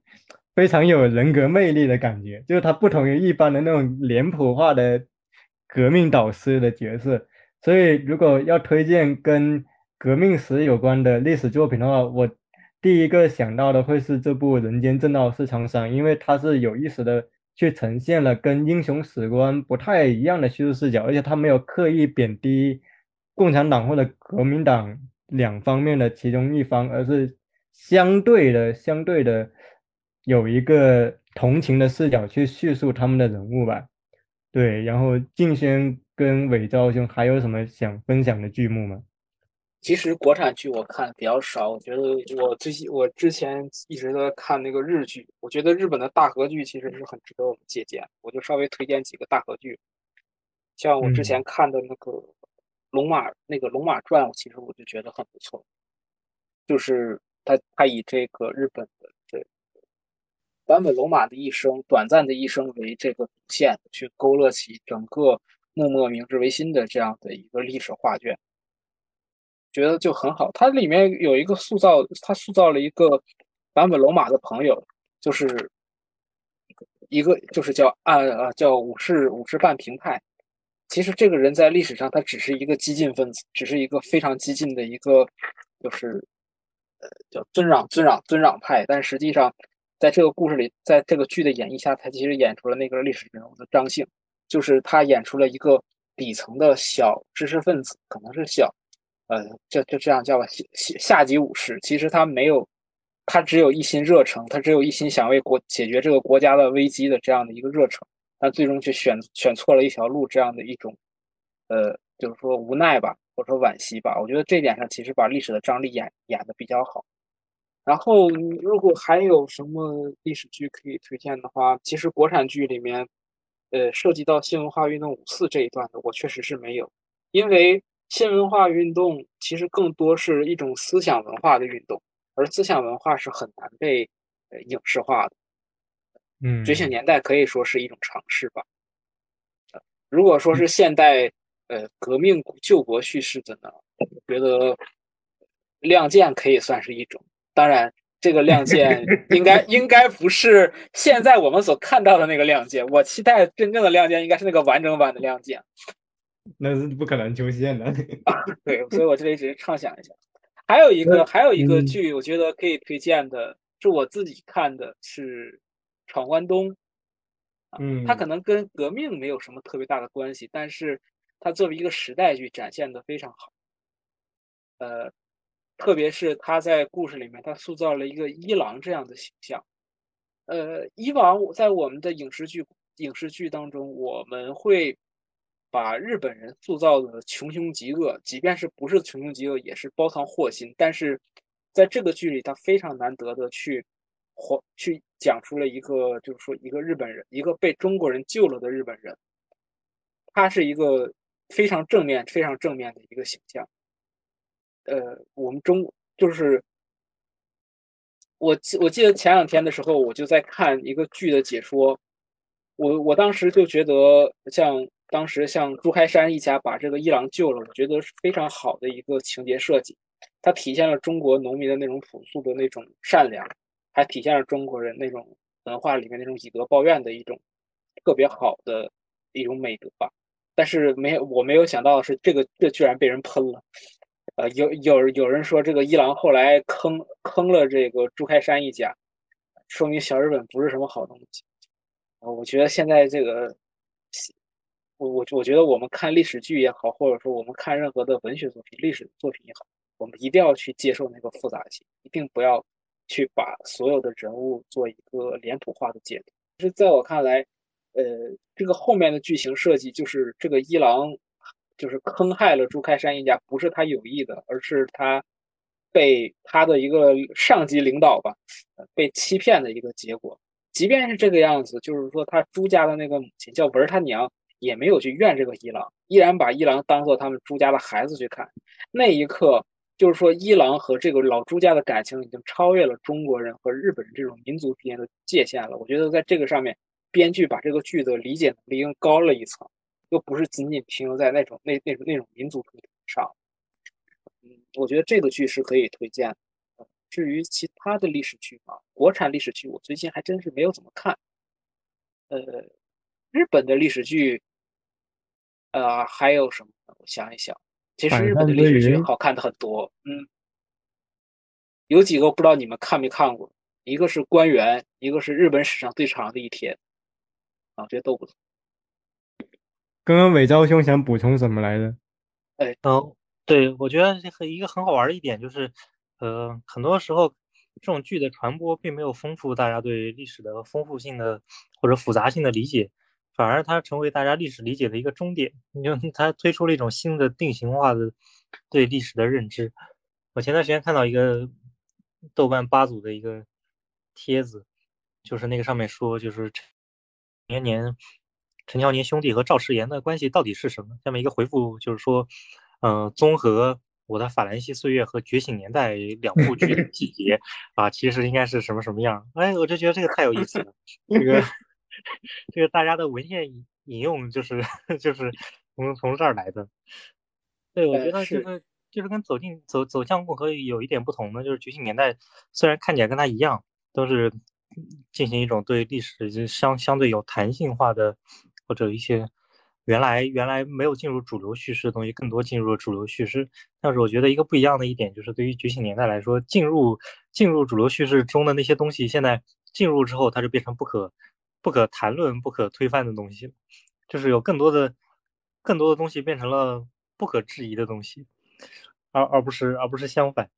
非常有人格魅力的感觉，就是他不同于一般的那种脸谱化的革命导师的角色。所以，如果要推荐跟革命史有关的历史作品的话，我第一个想到的会是这部《人间正道是沧桑》，因为它是有意识的去呈现了跟英雄史观不太一样的叙述视角，而且它没有刻意贬低共产党或者国民党。两方面的其中一方，而是相对的、相对的有一个同情的视角去叙述他们的人物吧。对，然后静轩跟韦昭兄还有什么想分享的剧目吗？其实国产剧我看比较少，我觉得我最近我之前一直在看那个日剧，我觉得日本的大河剧其实是很值得我们借鉴。我就稍微推荐几个大河剧，像我之前看的那个。龙马那个《龙马传》，其实我就觉得很不错，就是他他以这个日本的这坂本龙马的一生短暂的一生为这个主线，去勾勒起整个幕末明治维新的这样的一个历史画卷，觉得就很好。它里面有一个塑造，它塑造了一个坂本龙马的朋友，就是一个就是叫按啊叫武士武士半平太。其实这个人在历史上，他只是一个激进分子，只是一个非常激进的一个，就是呃叫尊攘尊攘尊攘派。但实际上，在这个故事里，在这个剧的演绎下，他其实演出了那个历史人物的张姓，就是他演出了一个底层的小知识分子，可能是小，呃，就就这样叫吧，下下级武士。其实他没有，他只有一心热诚，他只有一心想为国解决这个国家的危机的这样的一个热诚。但最终却选选错了一条路，这样的一种，呃，就是说无奈吧，或者说惋惜吧。我觉得这点上其实把历史的张力演演的比较好。然后，如果还有什么历史剧可以推荐的话，其实国产剧里面，呃，涉及到新文化运动五四这一段的，我确实是没有，因为新文化运动其实更多是一种思想文化的运动，而思想文化是很难被呃影视化的。嗯，觉醒年代可以说是一种尝试吧。如果说是现代呃革命救国叙事的呢，我觉得《亮剑》可以算是一种。当然，这个《亮剑 》应该应该不是现在我们所看到的那个《亮剑》。我期待真正的《亮剑》应该是那个完整版的《亮剑》。那是不可能出现的。对，所以我这里只是畅想一下。还有一个还有一个剧，我觉得可以推荐的，是我自己看的，是。闯关东，嗯，它可能跟革命没有什么特别大的关系，但是它作为一个时代剧展现的非常好。呃，特别是他在故事里面，他塑造了一个一郎这样的形象。呃，以往在我们的影视剧影视剧当中，我们会把日本人塑造的穷凶极恶，即便是不是穷凶极恶，也是包藏祸心。但是在这个剧里，他非常难得的去。活去讲出了一个，就是说一个日本人，一个被中国人救了的日本人，他是一个非常正面、非常正面的一个形象。呃，我们中就是我记我记得前两天的时候，我就在看一个剧的解说，我我当时就觉得，像当时像朱开山一家把这个一郎救了，我觉得是非常好的一个情节设计，它体现了中国农民的那种朴素的那种善良。还体现了中国人那种文化里面那种以德报怨的一种特别好的一种美德吧。但是没有，我没有想到的是，这个这居然被人喷了。呃，有有有人说这个一郎后来坑坑了这个朱开山一家，说明小日本不是什么好东西。我觉得现在这个，我我我觉得我们看历史剧也好，或者说我们看任何的文学作品、历史作品也好，我们一定要去接受那个复杂性，一定不要。去把所有的人物做一个脸谱化的解读，其实在我看来，呃，这个后面的剧情设计就是这个一郎就是坑害了朱开山一家，不是他有意的，而是他被他的一个上级领导吧，被欺骗的一个结果。即便是这个样子，就是说他朱家的那个母亲叫文他娘，也没有去怨这个一郎，依然把一郎当做他们朱家的孩子去看。那一刻。就是说，一郎和这个老朱家的感情已经超越了中国人和日本人这种民族之间的界限了。我觉得在这个上面，编剧把这个剧的理解能力又高了一层，又不是仅仅停留在那种那那种那种民族主义上。嗯，我觉得这个剧是可以推荐的。至于其他的历史剧嘛，国产历史剧我最近还真是没有怎么看。呃，日本的历史剧，呃，还有什么？我想一想。其实日本的历史剧好看的很多，嗯，有几个不知道你们看没看过，一个是《官员》，一个是日本史上最长的一天，啊，这些都不错。刚刚伟昭兄想补充什么来着？哎，嗯，对，我觉得很一个很好玩的一点就是，呃，很多时候这种剧的传播并没有丰富大家对历史的丰富性的或者复杂性的理解。反而它成为大家历史理解的一个终点，就它推出了一种新的定型化的对历史的认知。我前段时间看到一个豆瓣八组的一个帖子，就是那个上面说，就是陈年年、陈乔年兄弟和赵世炎的关系到底是什么？下面一个回复就是说，嗯，综合我的《法兰西岁月》和《觉醒年代》两部剧的 细节啊，其实应该是什么什么样？哎，我就觉得这个太有意思了，这个。这个大家的文献引引用就是就是从从这儿来的。对，我觉得就是就是跟走进走走向共和有一点不同的，就是觉醒年代虽然看起来跟它一样，都是进行一种对历史就相相对有弹性化的，或者一些原来原来没有进入主流叙事的东西更多进入了主流叙事。但是我觉得一个不一样的一点就是，对于觉醒年代来说，进入进入主流叙事中的那些东西，现在进入之后它就变成不可。不可谈论、不可推翻的东西，就是有更多的、更多的东西变成了不可质疑的东西，而而不是而不是相反。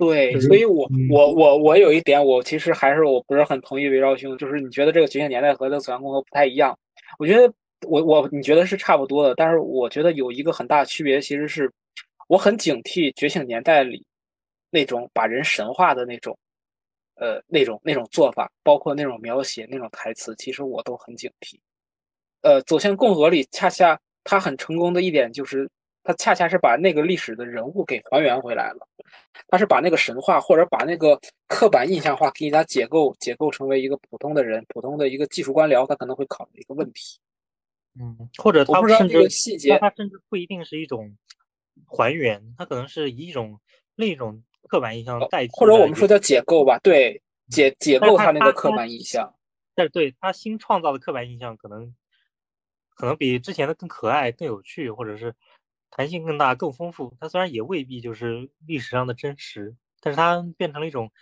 对，所以我嗯我我我有一点，我其实还是我不是很同意围绕兄，就是你觉得这个觉醒年代和这个走向共和不太一样。我觉得我我你觉得是差不多的，但是我觉得有一个很大的区别，其实是我很警惕觉醒年代里那种把人神化的那种，呃，那种那种做法，包括那种描写、那种台词，其实我都很警惕。呃，走向共和里，恰恰他很成功的一点就是，他恰恰是把那个历史的人物给还原回来了。他是把那个神话或者把那个刻板印象化给他解构，解构成为一个普通的人，普通的一个技术官僚，他可能会考虑一个问题。嗯，或者他甚至个细节他甚至不一定是一种还原，它可能是以一种另一种刻板印象代替，或者我们说叫解构吧，对，解解构他那个刻板印象。但是对他新创造的刻板印象可能可能比之前的更可爱、更有趣，或者是弹性更大、更丰富。它虽然也未必就是历史上的真实，但是它变成了一种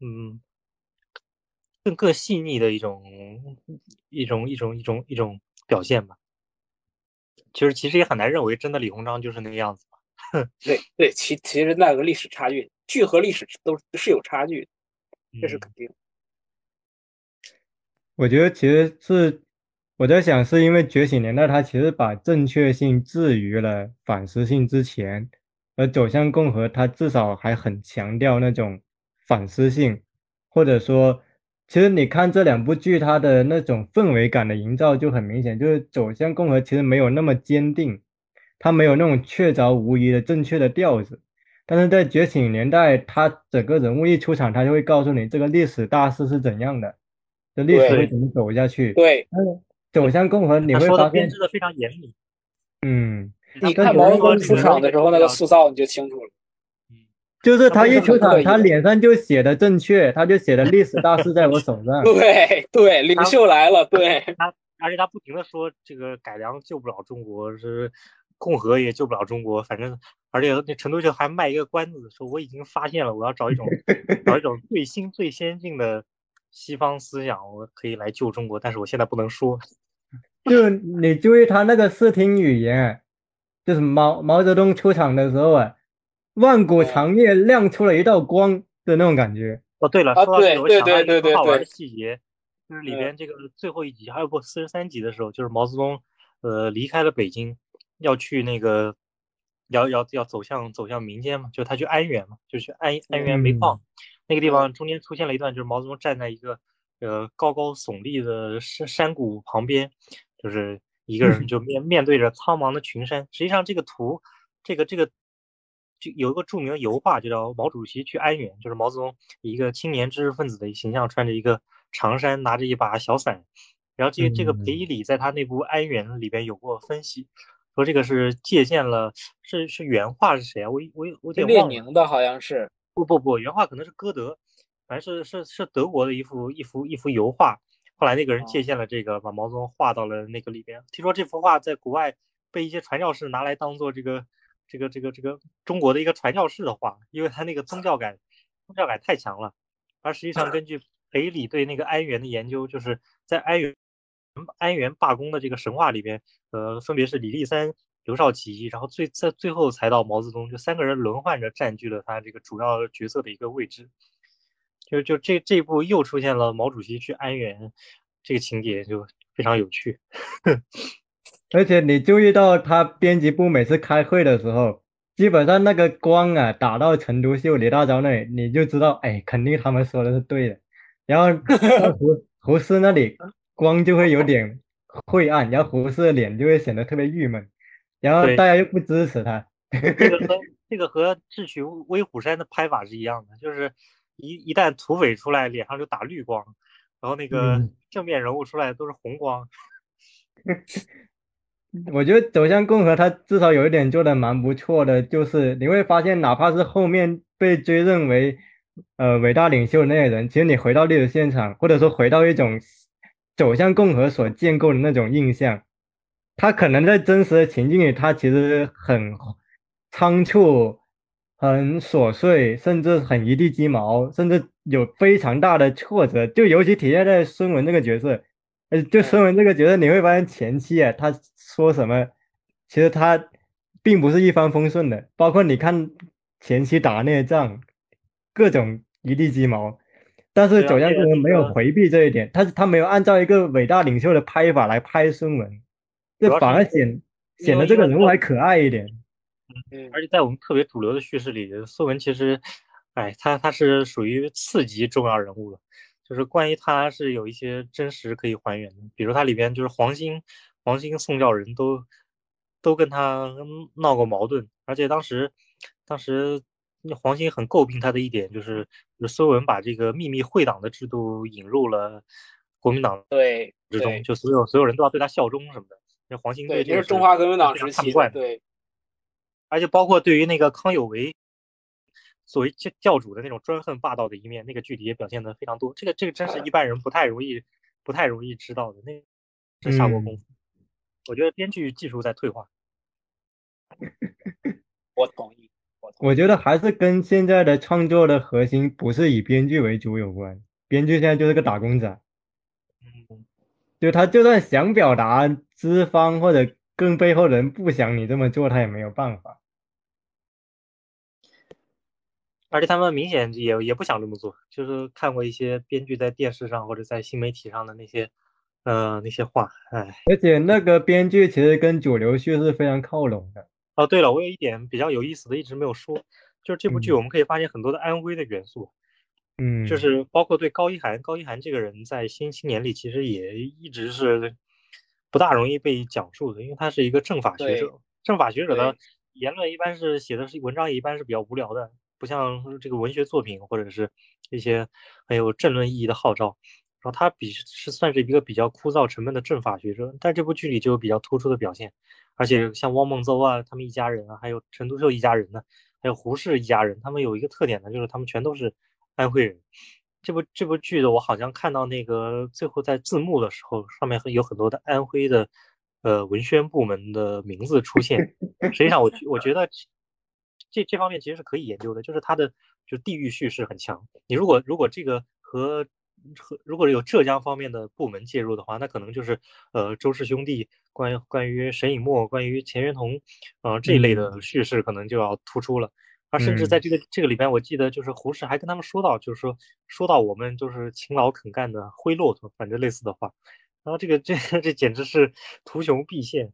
嗯更更细腻的一种一种一种一种一种表现吧。就是其实也很难认为真的李鸿章就是那个样子。对对，其其实那个历史差距，剧和历史都是有差距的，这是嗯肯定。我觉得其实是我在想，是因为觉醒年代它其实把正确性置于了反思性之前，而走向共和它至少还很强调那种反思性，或者说，其实你看这两部剧它的那种氛围感的营造就很明显，就是走向共和其实没有那么坚定，它没有那种确凿无疑的正确的调子。但是在觉醒年代，它整个人物一出场，它就会告诉你这个历史大势是怎样的，这历史会怎么走下去。对，走向共和，你他说的会发现，编织的非常严密。嗯，你看毛泽东出场的时候那个塑造，你就清楚了。就是他一出场，他脸上就写的正确，他就写的历史大势在我手上。对对，领袖来了，对他而且他不停的说这个改良救不了中国，是共和也救不了中国，反正而且那陈独秀还卖一个关子，说我已经发现了，我要找一种找一种最新最先进的西方思想，我可以来救中国，但是我现在不能说。就你注意他那个视听语言，就是毛毛泽东出场的时候啊，万古长夜亮出了一道光的那种感觉。哦，对了，啊说到这个，我对想到一对对对个很好玩的对。细节，就是里嗯边这个最后一集，还有不四十三集的时候，就是毛泽东呃离开了北京，要去那个要要要走向走向民间嘛，就他去安源嘛，就去安安源煤矿、那个地方，中间出现了一段，就是毛泽东站在一个呃高高耸立的山山谷旁边，就是一个人就面面对着苍茫的群山。实际上这个图，这个这个。就有一个著名的油画，就叫毛主席去安源，就是毛泽东以一个青年知识分子的形象，穿着一个长衫，拿着一把小伞。然后这这个裴以礼在他那部《安源》里边有过分析，说这个是借鉴了，是是原画是谁啊？我我我有点列忘了。宁的好像是，不不不，原画可能是歌德，反正是是是德国的一幅一幅一幅油画。后来那个人借鉴了这个，把毛泽东画到了那个里边。听说这幅画在国外被一些传教士拿来当做这个这个这个这个中国的一个传教士的画，因为他那个宗教感宗教感太强了。而实际上，根据北理对那个安源的研究，就是在安源安源罢工的这个神话里边，呃，分别是李立三、刘少奇，然后最在最后才到毛泽东，就三个人轮换着占据了他这个主要角色的一个位置。就就这这一部又出现了毛主席去安源这个情节，就非常有趣。而且你注意到他编辑部每次开会的时候，基本上那个光啊打到陈独秀、李大钊那里，你就知道，哎，肯定他们说的是对的。然后胡 胡适那里，光就会有点晦暗，然后胡适的脸就会显得特别郁闷，然后大家又不支持他。这个和这个和智取威虎山的拍法是一样的，就是一一旦土匪出来，脸上就打绿光，然后那个嗯正面人物出来都是红光。我觉得走向共和，他至少有一点做的蛮不错的，就是你会发现，哪怕是后面被追认为呃伟大领袖的那些人，其实你回到历史现场，或者说回到一种走向共和所建构的那种印象，他可能在真实的情境里，他其实很仓促、很琐碎，甚至很一地鸡毛，甚至有非常大的挫折，就尤其体现在孙文这个角色。呃，就孙文这个角色，你会发现前期啊，他说什么，其实他并不是一帆风顺的。包括你看前期打那些仗，各种一地鸡毛。但是对啊九江这个公文没有回避这一点，他他没有按照一个伟大领袖的拍法来拍孙文，这反而显显得这个人物还可爱一点。嗯，而且在我们特别主流的叙事里，苏文其实，哎，他他是属于次级重要人物了。就是关于他是有一些真实可以还原的，比如他里边就是黄兴、黄兴、宋教仁都都跟他闹过矛盾，而且当时当时黄兴很诟病他的一点就是，就是孙文把这个秘密会党的制度引入了国民党对之中，就所有所有人都要对他效忠什么的。那黄兴对，这个这是中华革命党时期。对而且包括对于那个康有为所谓教教主的那种专横霸道的一面，那个剧里也表现的非常多。这个这个真是一般人不太容易不太容易知道的，那是下过功夫。我觉得编剧技术在退化。我同意。我同意我觉得还是跟现在的创作的核心不是以编剧为主有关，编剧现在就是个打工仔，嗯，就他就算想表达资方或者更背后人不想你这么做，他也没有办法。而且他们明显也也不想这么做，就是看过一些编剧在电视上或者在新媒体上的那些呃那些话，哎。而且那个编剧其实跟主流叙事非常靠拢的。哦，对了，我有一点比较有意思的，一直没有说，就是这部剧嗯我们可以发现很多的安徽的元素，嗯，就是包括对高一涵，高一涵这个人在《新青年》里其实也一直是不大容易被讲述的，因为他是一个政法学者，政法学者的言论一般是写的是文章，也一般是比较无聊的，不像这个文学作品或者是一些很有政论意义的号召。然后他比是算是一个比较枯燥沉闷的政法学者，但这部剧里就有比较突出的表现，而且像汪孟邹啊，他们一家人啊，还有陈独秀一家人呢，还有胡适一家人，他们有一个特点呢，就是他们全都是安徽人。这部这部剧的我好像看到那个最后在字幕的时候，上面有很多的安徽的呃文宣部门的名字出现。实际上我我觉得这这方面其实是可以研究的，就是它的就地域叙事很强。你如果如果这个和和如果有浙江方面的部门介入的话，那可能就是呃周氏兄弟关于关于沈以沫、关于钱玄同，呃这一类的叙事可能就要突出了。而甚至在这个这个里边，我记得就是胡适还跟他们说到，就是说说到我们就是勤劳肯干的灰骆驼，反正类似的话。然后这个这这简直是图穷匕现。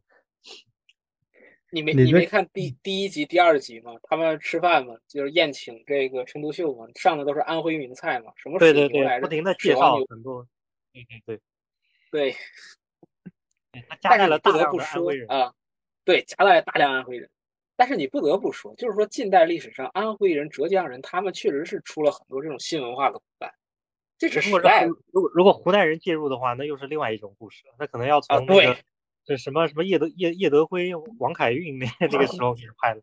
你没你你没看第第一集、第二集吗？他们吃饭嘛，就是宴请这个陈独秀嘛，上的都是安徽名菜嘛，什么对对对，水牛来着不停的介绍。对对对，对，对他夹带了大量的安徽人。说啊，对，夹带了大量安徽人。但是你不得不说，就是说近代历史上安徽人、浙江人，他们确实是出了很多这种新文化的骨干，这是时代是如果如果湖南人介入的话，那又是另外一种故事了。那可能要啊，从那个对，这什么什么叶德叶叶德辉、王凯运那 那个时候开始拍的。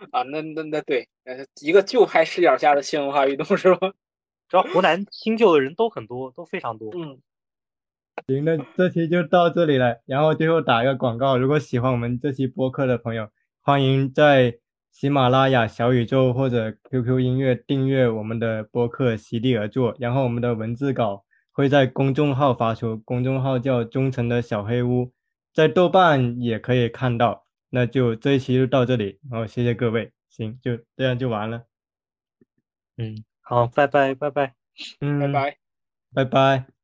啊，那那那对，呃，一个旧派视角下的新文化运动是吧？主要湖南新旧的人都很多，都非常多。嗯，行，那这期就到这里了。然后最后打一个广告，如果喜欢我们这期播客的朋友，欢迎在喜马拉雅、小宇宙或者 QQ 音乐订阅我们的播客《席地而坐》。然后我们的文字稿会在公众号发出，公众号叫“忠诚的小黑屋”，在豆瓣也可以看到。那就这一期就到这里，然后谢谢各位。行，就这样就完了。嗯，好，拜拜拜拜。嗯，拜拜。拜拜。